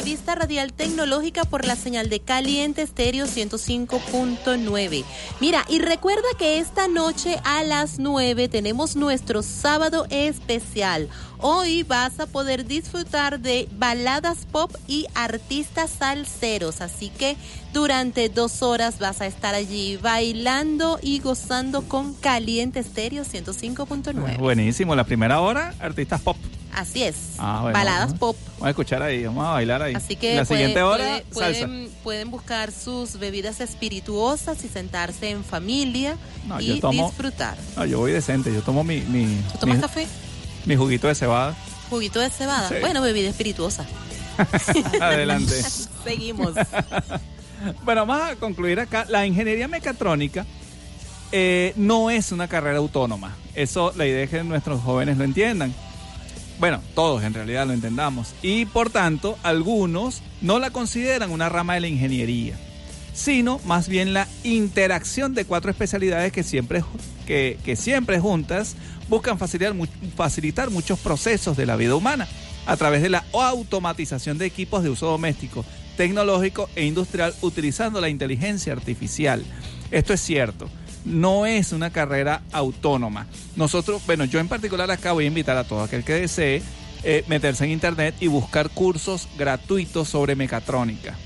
Revista radial tecnológica por la señal de Caliente Estéreo 105.9. Mira, y recuerda que esta noche a las 9 tenemos nuestro sábado especial. Hoy vas a poder disfrutar de baladas pop y artistas salseros, así que durante dos horas vas a estar allí bailando y gozando con Caliente Estéreo 105.9. Buenísimo, la primera hora, artistas pop. Así es, Ah, bueno, baladas vamos pop. Vamos a escuchar ahí, vamos a bailar ahí. Así que la puede- siguiente hora, puede- salsa. pueden, pueden buscar sus bebidas espirituosas y sentarse en familia No, y tomo- disfrutar. No, yo voy decente, yo tomo mi, mi, ¿Tú tomas mi- café? mi juguito de cebada. Juguito de cebada. Sí. Bueno, bebida espirituosa. Adelante. Seguimos. Bueno, vamos a concluir acá. La ingeniería mecatrónica eh, no es una carrera autónoma. Eso la idea es que nuestros jóvenes lo entiendan. Bueno, todos en realidad lo entendamos. Y por tanto, algunos no la consideran una rama de la ingeniería, sino más bien la interacción de cuatro especialidades que siempre, que, siempre juntas buscan facilitar, facilitar muchos procesos de la vida humana a través de la automatización de equipos de uso doméstico, tecnológico e industrial utilizando la inteligencia artificial. Esto es cierto, no es una carrera autónoma. Nosotros, bueno, yo en particular acá voy a invitar a todo aquel que desee eh, meterse en internet y buscar cursos gratuitos sobre mecatrónica.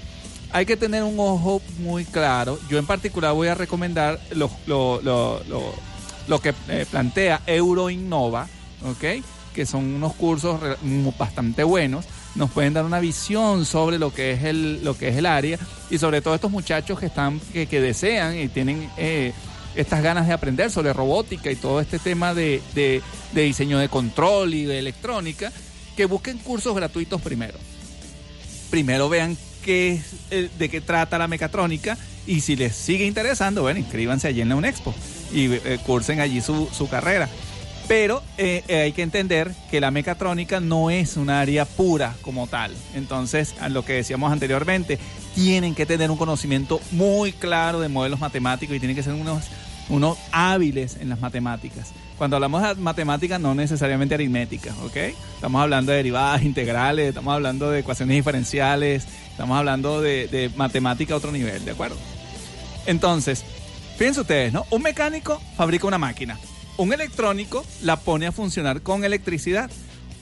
Hay que tener un ojo muy claro. Yo en particular voy a recomendar lo, lo- lo- lo- que eh, plantea Euroinnova, ¿ok? Que son unos cursos bastante buenos. Nos pueden dar una visión sobre lo que es el, lo que es el área y sobre todo estos muchachos que están, que, que desean y tienen eh, estas ganas de aprender sobre robótica y todo este tema de, de- diseño de control y de electrónica, que busquen cursos gratuitos primero primero vean qué de qué trata la mecatrónica y si les sigue interesando, bueno, inscríbanse allí en la UNEXPO y eh, cursen allí su, su carrera. Pero eh, eh, hay que entender que la mecatrónica no es un área pura como tal. Entonces, a lo que decíamos anteriormente, tienen que tener un conocimiento muy claro de modelos matemáticos y tienen que ser unos, unos hábiles en las matemáticas. Cuando hablamos de matemáticas, no necesariamente aritméticas, ¿ok? Estamos hablando de derivadas integrales, estamos hablando de ecuaciones diferenciales, estamos hablando de, de matemática a otro nivel, ¿de acuerdo? Entonces, fíjense ustedes, ¿no? Un mecánico fabrica una máquina, un electrónico la pone a funcionar con electricidad,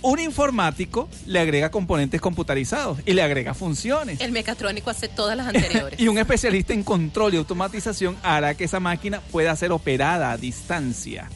un informático le agrega componentes computarizados y le agrega funciones. El mecatrónico hace todas las anteriores. Y un especialista en control y automatización hará que esa máquina pueda ser operada a distancia.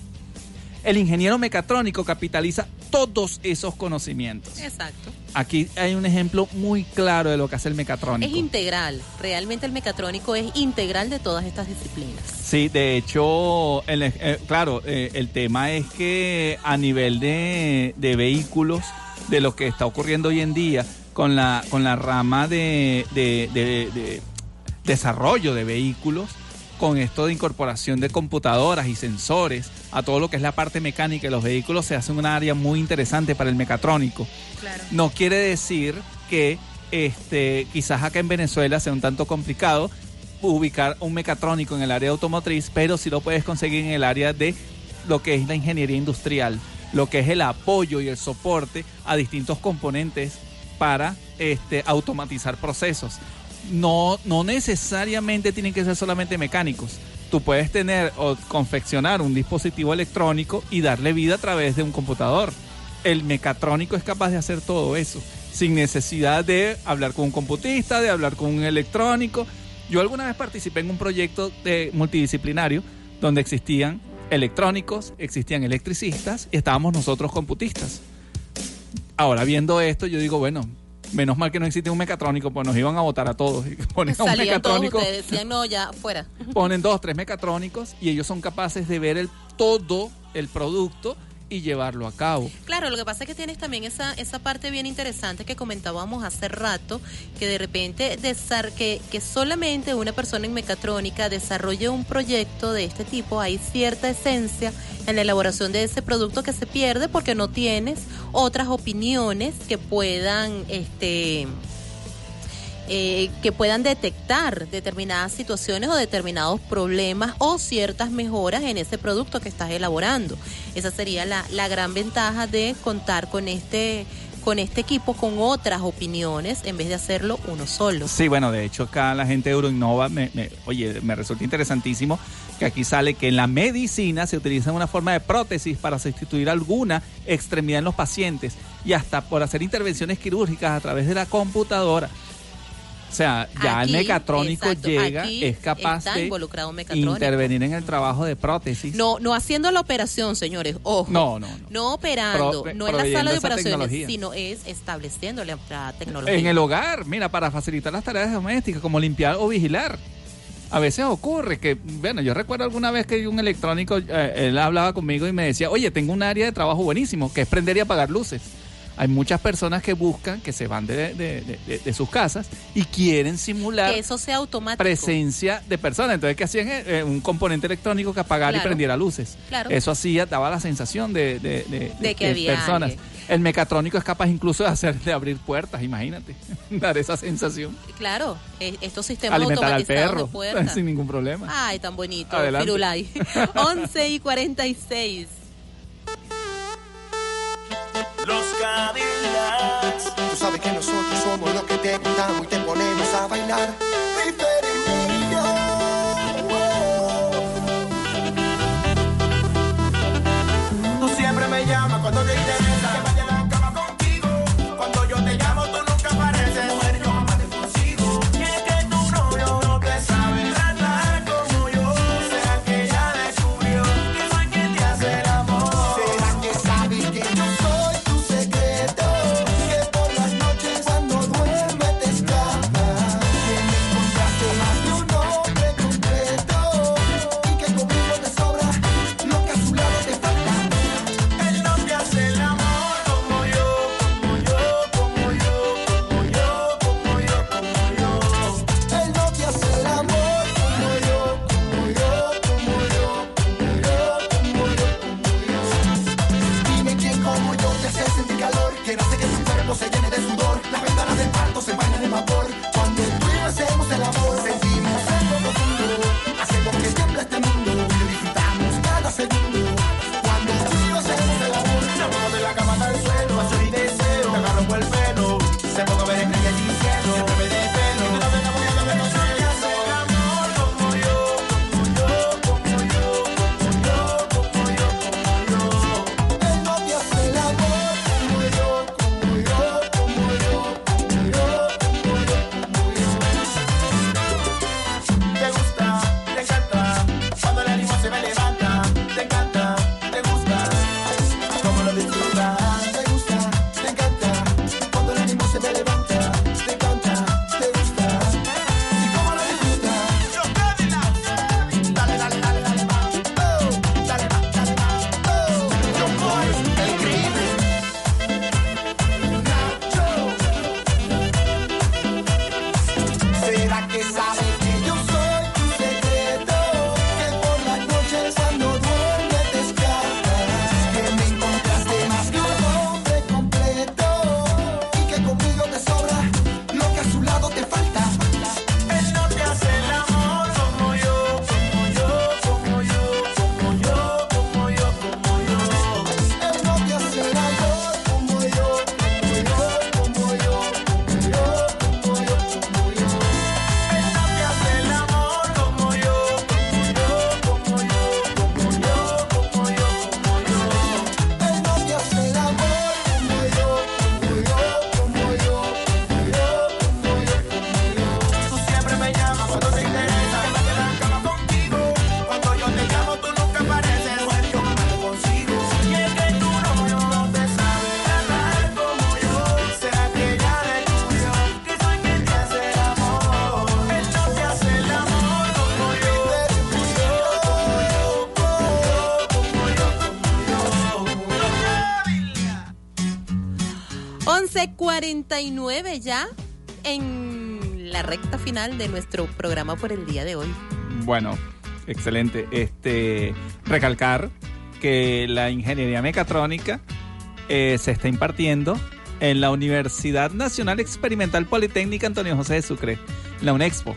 El ingeniero mecatrónico capitaliza todos esos conocimientos. Exacto. Aquí hay un ejemplo muy claro de lo que hace el Es mecatrónico. integral. Realmente el mecatrónico es integral de todas estas disciplinas. Sí, de hecho, el- eh, claro, eh, el tema es que a nivel de, de vehículos, de lo que está ocurriendo hoy en día con la, con la rama de, de- de- de desarrollo de vehículos, con esto de incorporación de computadoras y sensores a todo lo que es la parte mecánica de los vehículos, se hace un área muy interesante para el mecatrónico. No quiere decir que este, quizás acá en Venezuela sea un tanto complicado ubicar un mecatrónico en el área automotriz, pero sí lo puedes conseguir en el área de lo que es la ingeniería industrial, lo que es el apoyo y el soporte a distintos componentes para este, automatizar procesos. No, no necesariamente tienen que ser solamente mecánicos. Tú puedes tener o confeccionar un dispositivo electrónico y darle vida a través de un computador. El mecatrónico es capaz de hacer todo eso sin necesidad de hablar con un computista, de hablar con un electrónico. Yo alguna vez participé en un proyecto de multidisciplinario donde existían electrónicos, existían electricistas y estábamos nosotros computistas. Ahora viendo esto, yo digo, bueno, menos mal que no existe un mecatrónico, pues nos iban a votar a todos. Y ponen a un todos mecatrónico, ustedes, decían, no, ya, fuera. ponen dos, tres mecatrónicos y ellos son capaces de ver el todo el producto y llevarlo a cabo. Claro, lo que pasa es que tienes también esa, esa parte bien interesante que comentábamos hace rato, que de repente desar- que, que solamente una persona en mecatrónica desarrolle un proyecto de este tipo, hay cierta esencia en la elaboración de ese producto que se pierde porque no tienes otras opiniones que puedan este eh, que puedan detectar determinadas situaciones o determinados problemas o ciertas mejoras en ese producto que estás elaborando. Esa sería la, la gran ventaja de contar con este con este equipo con otras opiniones en vez de hacerlo uno solo. Sí, bueno, de hecho acá la gente de Euroinnova, me, me- oye, me resulta interesantísimo que aquí sale que en la medicina se utiliza una forma de prótesis para sustituir alguna extremidad en los pacientes y hasta por hacer intervenciones quirúrgicas a través de la computadora. O sea, ya Aquí, el mecatrónico exacto, llega, es capaz de intervenir en el trabajo de prótesis. No, no haciendo la operación, señores, ojo. No, no, no. No operando, Pro- no en la sala de operaciones, sino es estableciendo la, la tecnología. En el hogar, mira, para facilitar las tareas domésticas, como limpiar o vigilar. A veces ocurre que, bueno, yo recuerdo alguna vez que un electrónico, eh, él hablaba conmigo y me decía, oye, tengo un área de trabajo buenísimo, que es prender y apagar luces. Hay muchas personas que buscan, que se van de, de- de- de- de sus casas y quieren simular que eso sea automático. presencia de personas. Entonces, ¿qué hacían? Eh, un componente electrónico que apagara y Claro. prendiera luces. Claro. Eso hacía, daba la sensación de, que había personas. alguien. El mecatrónico es capaz incluso de hacer, de abrir puertas, imagínate, dar esa sensación. Claro, eh, estos sistemas Alimentar al automatizados perro de puertas. sin ningún problema. Ay, tan bonito, Adelante. Firulay. 11 y 46. Tú sabes que nosotros somos los que te gustamos y te ponemos a bailar. Tú siempre me llamas cuando te 11.49 ya en la recta final de nuestro programa por el día de hoy. Bueno, excelente. Este, recalcar que la ingeniería mecatrónica eh, se está impartiendo en la Universidad Nacional Experimental Politécnica Antonio José de Sucre, la UNEXPO.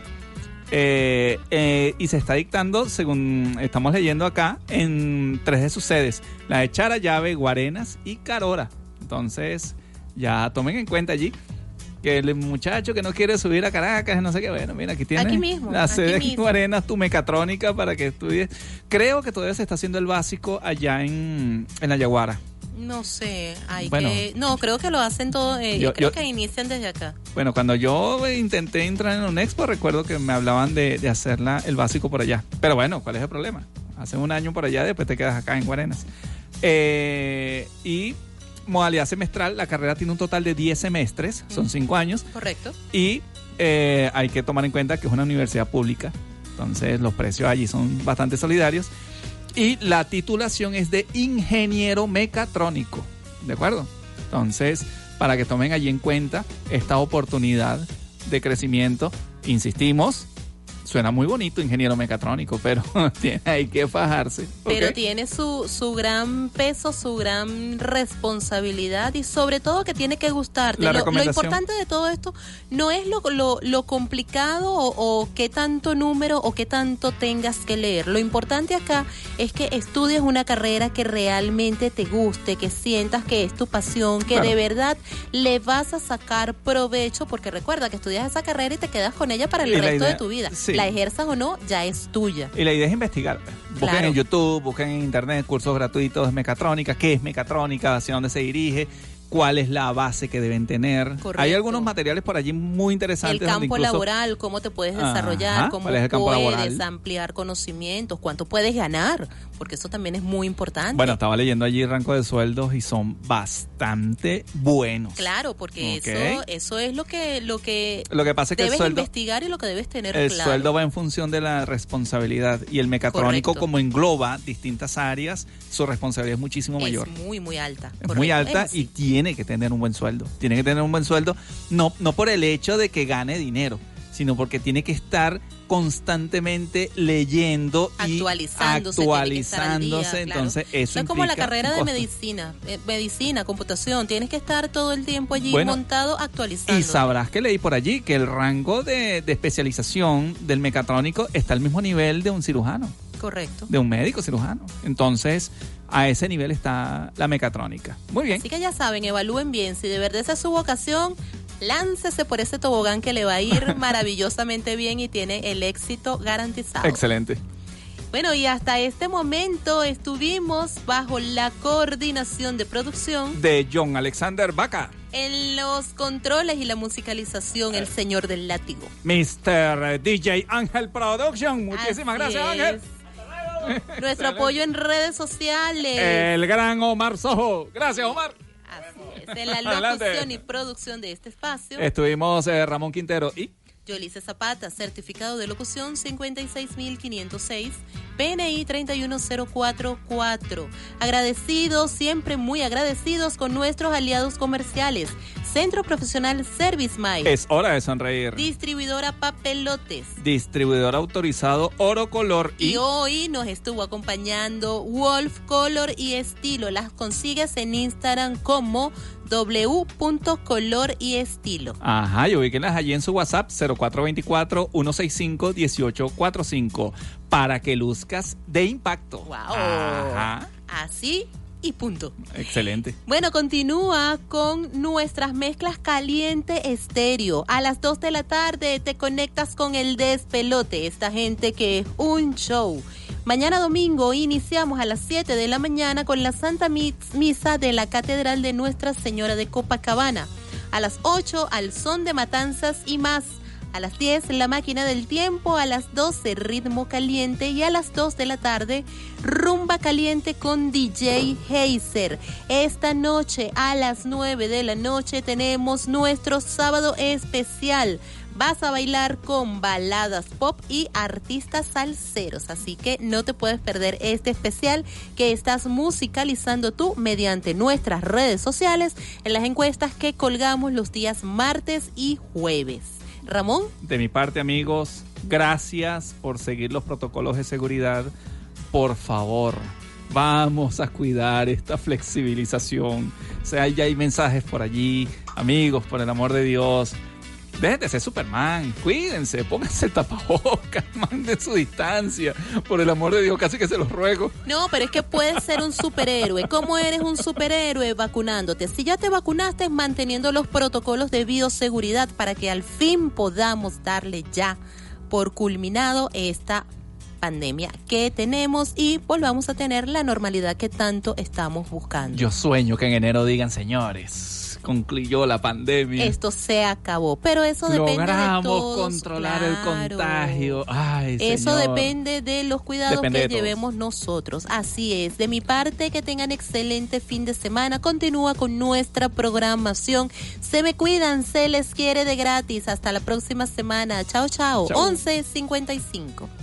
Eh, eh, y se está dictando, según estamos leyendo acá, en tres de sus sedes, la de Charallave, Guarenas y Carora. Entonces, ya tomen en cuenta allí que el muchacho que no quiere subir a Caracas, no sé qué, bueno, mira, aquí tiene Aquí mismo, la aquí sede en mismo. Guarenas, tu mecatrónica para que estudies. Creo que todavía se está haciendo el básico allá en, en la Yaguara. No sé, hay Bueno. que... No, creo que lo hacen todo... eh, yo, Yo- creo yo- que inician desde acá. Bueno, cuando yo intenté entrar en un expo, recuerdo que me hablaban de, de hacer la- el básico por allá. Pero bueno, ¿cuál es el problema? Hace un año por allá, después te quedas acá en Guarenas. Eh, y modalidad semestral, la carrera tiene un total de 10 semestres, son 5 años. Correcto. Y eh, hay que tomar en cuenta que es una universidad pública, entonces los precios allí son bastante solidarios. Y la titulación es de ingeniero mecatrónico, ¿de acuerdo? Entonces, para que tomen allí en cuenta esta oportunidad de crecimiento, insistimos, suena muy bonito ingeniero mecatrónico, pero tiene- hay que fajarse. Pero tiene su, su gran peso, su gran responsabilidad y sobre todo que tiene que gustarte. La Lo, importante de todo esto no es lo, lo, lo complicado o, o qué tanto número o qué tanto tengas que leer. Lo importante acá es que estudies una carrera que realmente te guste, que sientas que es tu pasión, que Claro. de verdad le vas a sacar provecho, porque recuerda que estudias esa carrera y te quedas con ella para el Y resto de tu vida. sí. La ejerzas o no, ya es tuya. Y la idea es investigar. pues. Busquen Claro. en YouTube, busquen en Internet cursos gratuitos de mecatrónica, qué es mecatrónica, hacia dónde se dirige, cuál es la base que deben tener. Correcto. Hay algunos materiales por allí muy interesantes. El campo incluso- laboral, cómo te puedes Ajá, desarrollar, cómo ¿cuál es el campo puedes laboral? ampliar conocimientos, cuánto puedes ganar, porque eso también es muy importante. Bueno, estaba leyendo allí rango de sueldos y son bastante buenos. Claro, porque eso eso es lo que lo que Lo que pasa es que el debes sueldo- investigar y lo que debes tener El claro. sueldo va en función de la responsabilidad y el mecatrónico Correcto. como engloba distintas áreas, su responsabilidad es muchísimo mayor. es muy muy alta. Es muy alta es y tiene que tener un buen sueldo. Tiene que tener un buen sueldo, no, no por el hecho de que gane dinero, sino porque tiene que estar constantemente leyendo y actualizándose, tiene día, actualizándose. claro. Entonces, eso es como la carrera de medicina, eh, medicina, computación, tienes que estar todo el tiempo allí Bueno, montado actualizando. Y sabrás que leí por allí que el rango de, de especialización del mecatrónico está al mismo nivel de un cirujano, Correcto. de un médico cirujano. Entonces, a ese nivel está la mecatrónica. Muy bien. Así que ya saben, evalúen bien. Si de verdad esa es su vocación, láncese por ese tobogán que le va a ir maravillosamente bien y tiene el éxito garantizado. Excelente. Bueno, y hasta este momento estuvimos bajo la coordinación de producción De John Alexander Vaca, en los controles y la musicalización, el señor del látigo. Mr. DJ Ángel Production. Muchísimas Así gracias, Ángel. Es. Nuestro apoyo en redes sociales. El gran Omar Sojo. Gracias, Omar. en la locución y producción de este espacio. Estuvimos eh, Ramón Quintero y Yolice Zapata, certificado de locución 56506, PNI 31044. Agradecidos, siempre muy agradecidos con nuestros aliados comerciales. Centro Profesional Service Mile. es hora de sonreír. Distribuidora Papelotes. Distribuidor autorizado Oro Color y, Y hoy nos estuvo acompañando Wolf Color y Estilo. Las consigues en Instagram como w.color y estilo. Ajá, y ubíquenlas allí en su WhatsApp 0424-165-1845 para que luzcas de impacto. Wow. Ajá, Así y punto. excelente. Bueno, continúa con nuestras mezclas caliente estéreo. A las 2 de la tarde te conectas con el despelote, esta gente que es un show. Mañana domingo iniciamos a las 7 de la mañana con la Santa Mis- Misa de la Catedral de Nuestra Señora de Copacabana. A las 8 al son de matanzas y más. A las 10 la máquina del tiempo, a las 12 ritmo caliente y a las 2 de la tarde rumba caliente con DJ Heiser. Esta noche a las 9 de la noche tenemos nuestro sábado especial. Vas a bailar con baladas pop y artistas salseros, así que no te puedes perder este especial que estás musicalizando tú mediante nuestras redes sociales en las encuestas que colgamos los días martes y jueves. Ramón, De mi parte, amigos, gracias por seguir los protocolos de seguridad. Por favor, Vamos a cuidar esta flexibilización. O sea, ya hay mensajes por allí. Amigos, por el amor de Dios. Dejen de ser Superman, cuídense, pónganse el tapabocas, manden su distancia. Por el amor de Dios, casi que se los ruego. No, pero es que puedes ser un superhéroe. ¿Cómo eres un superhéroe? Vacunándote. Si ya te vacunaste, manteniendo los protocolos de bioseguridad para que al fin podamos darle ya por culminado esta pandemia que tenemos y volvamos a tener la normalidad que tanto estamos buscando. Yo sueño que en enero digan, señores, concluyó la pandemia. Esto se acabó, pero eso depende de todos. controlar el claro. contagio. Ay, Eso señor. depende de los cuidados Depende que llevemos nosotros. Así es. De mi parte, que tengan excelente fin de semana. Continúa con nuestra programación. Se me cuidan, se les quiere de gratis. Hasta la próxima semana. Chao, chao. Chao. 11.55.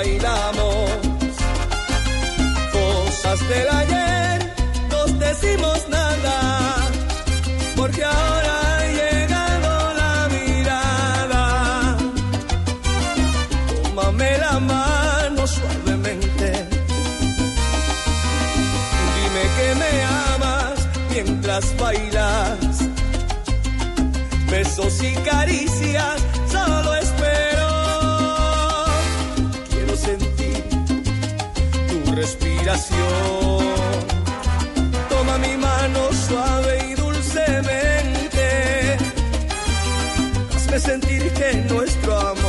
bailamos. Cosas del ayer nos decimos nada, porque ahora ha llegado la mirada. Tómame la mano suavemente. Dime que me amas mientras bailas. Besos y caricias, solo espero. Respiración. Toma mi mano suave y dulcemente. Hazme sentir que nuestro amor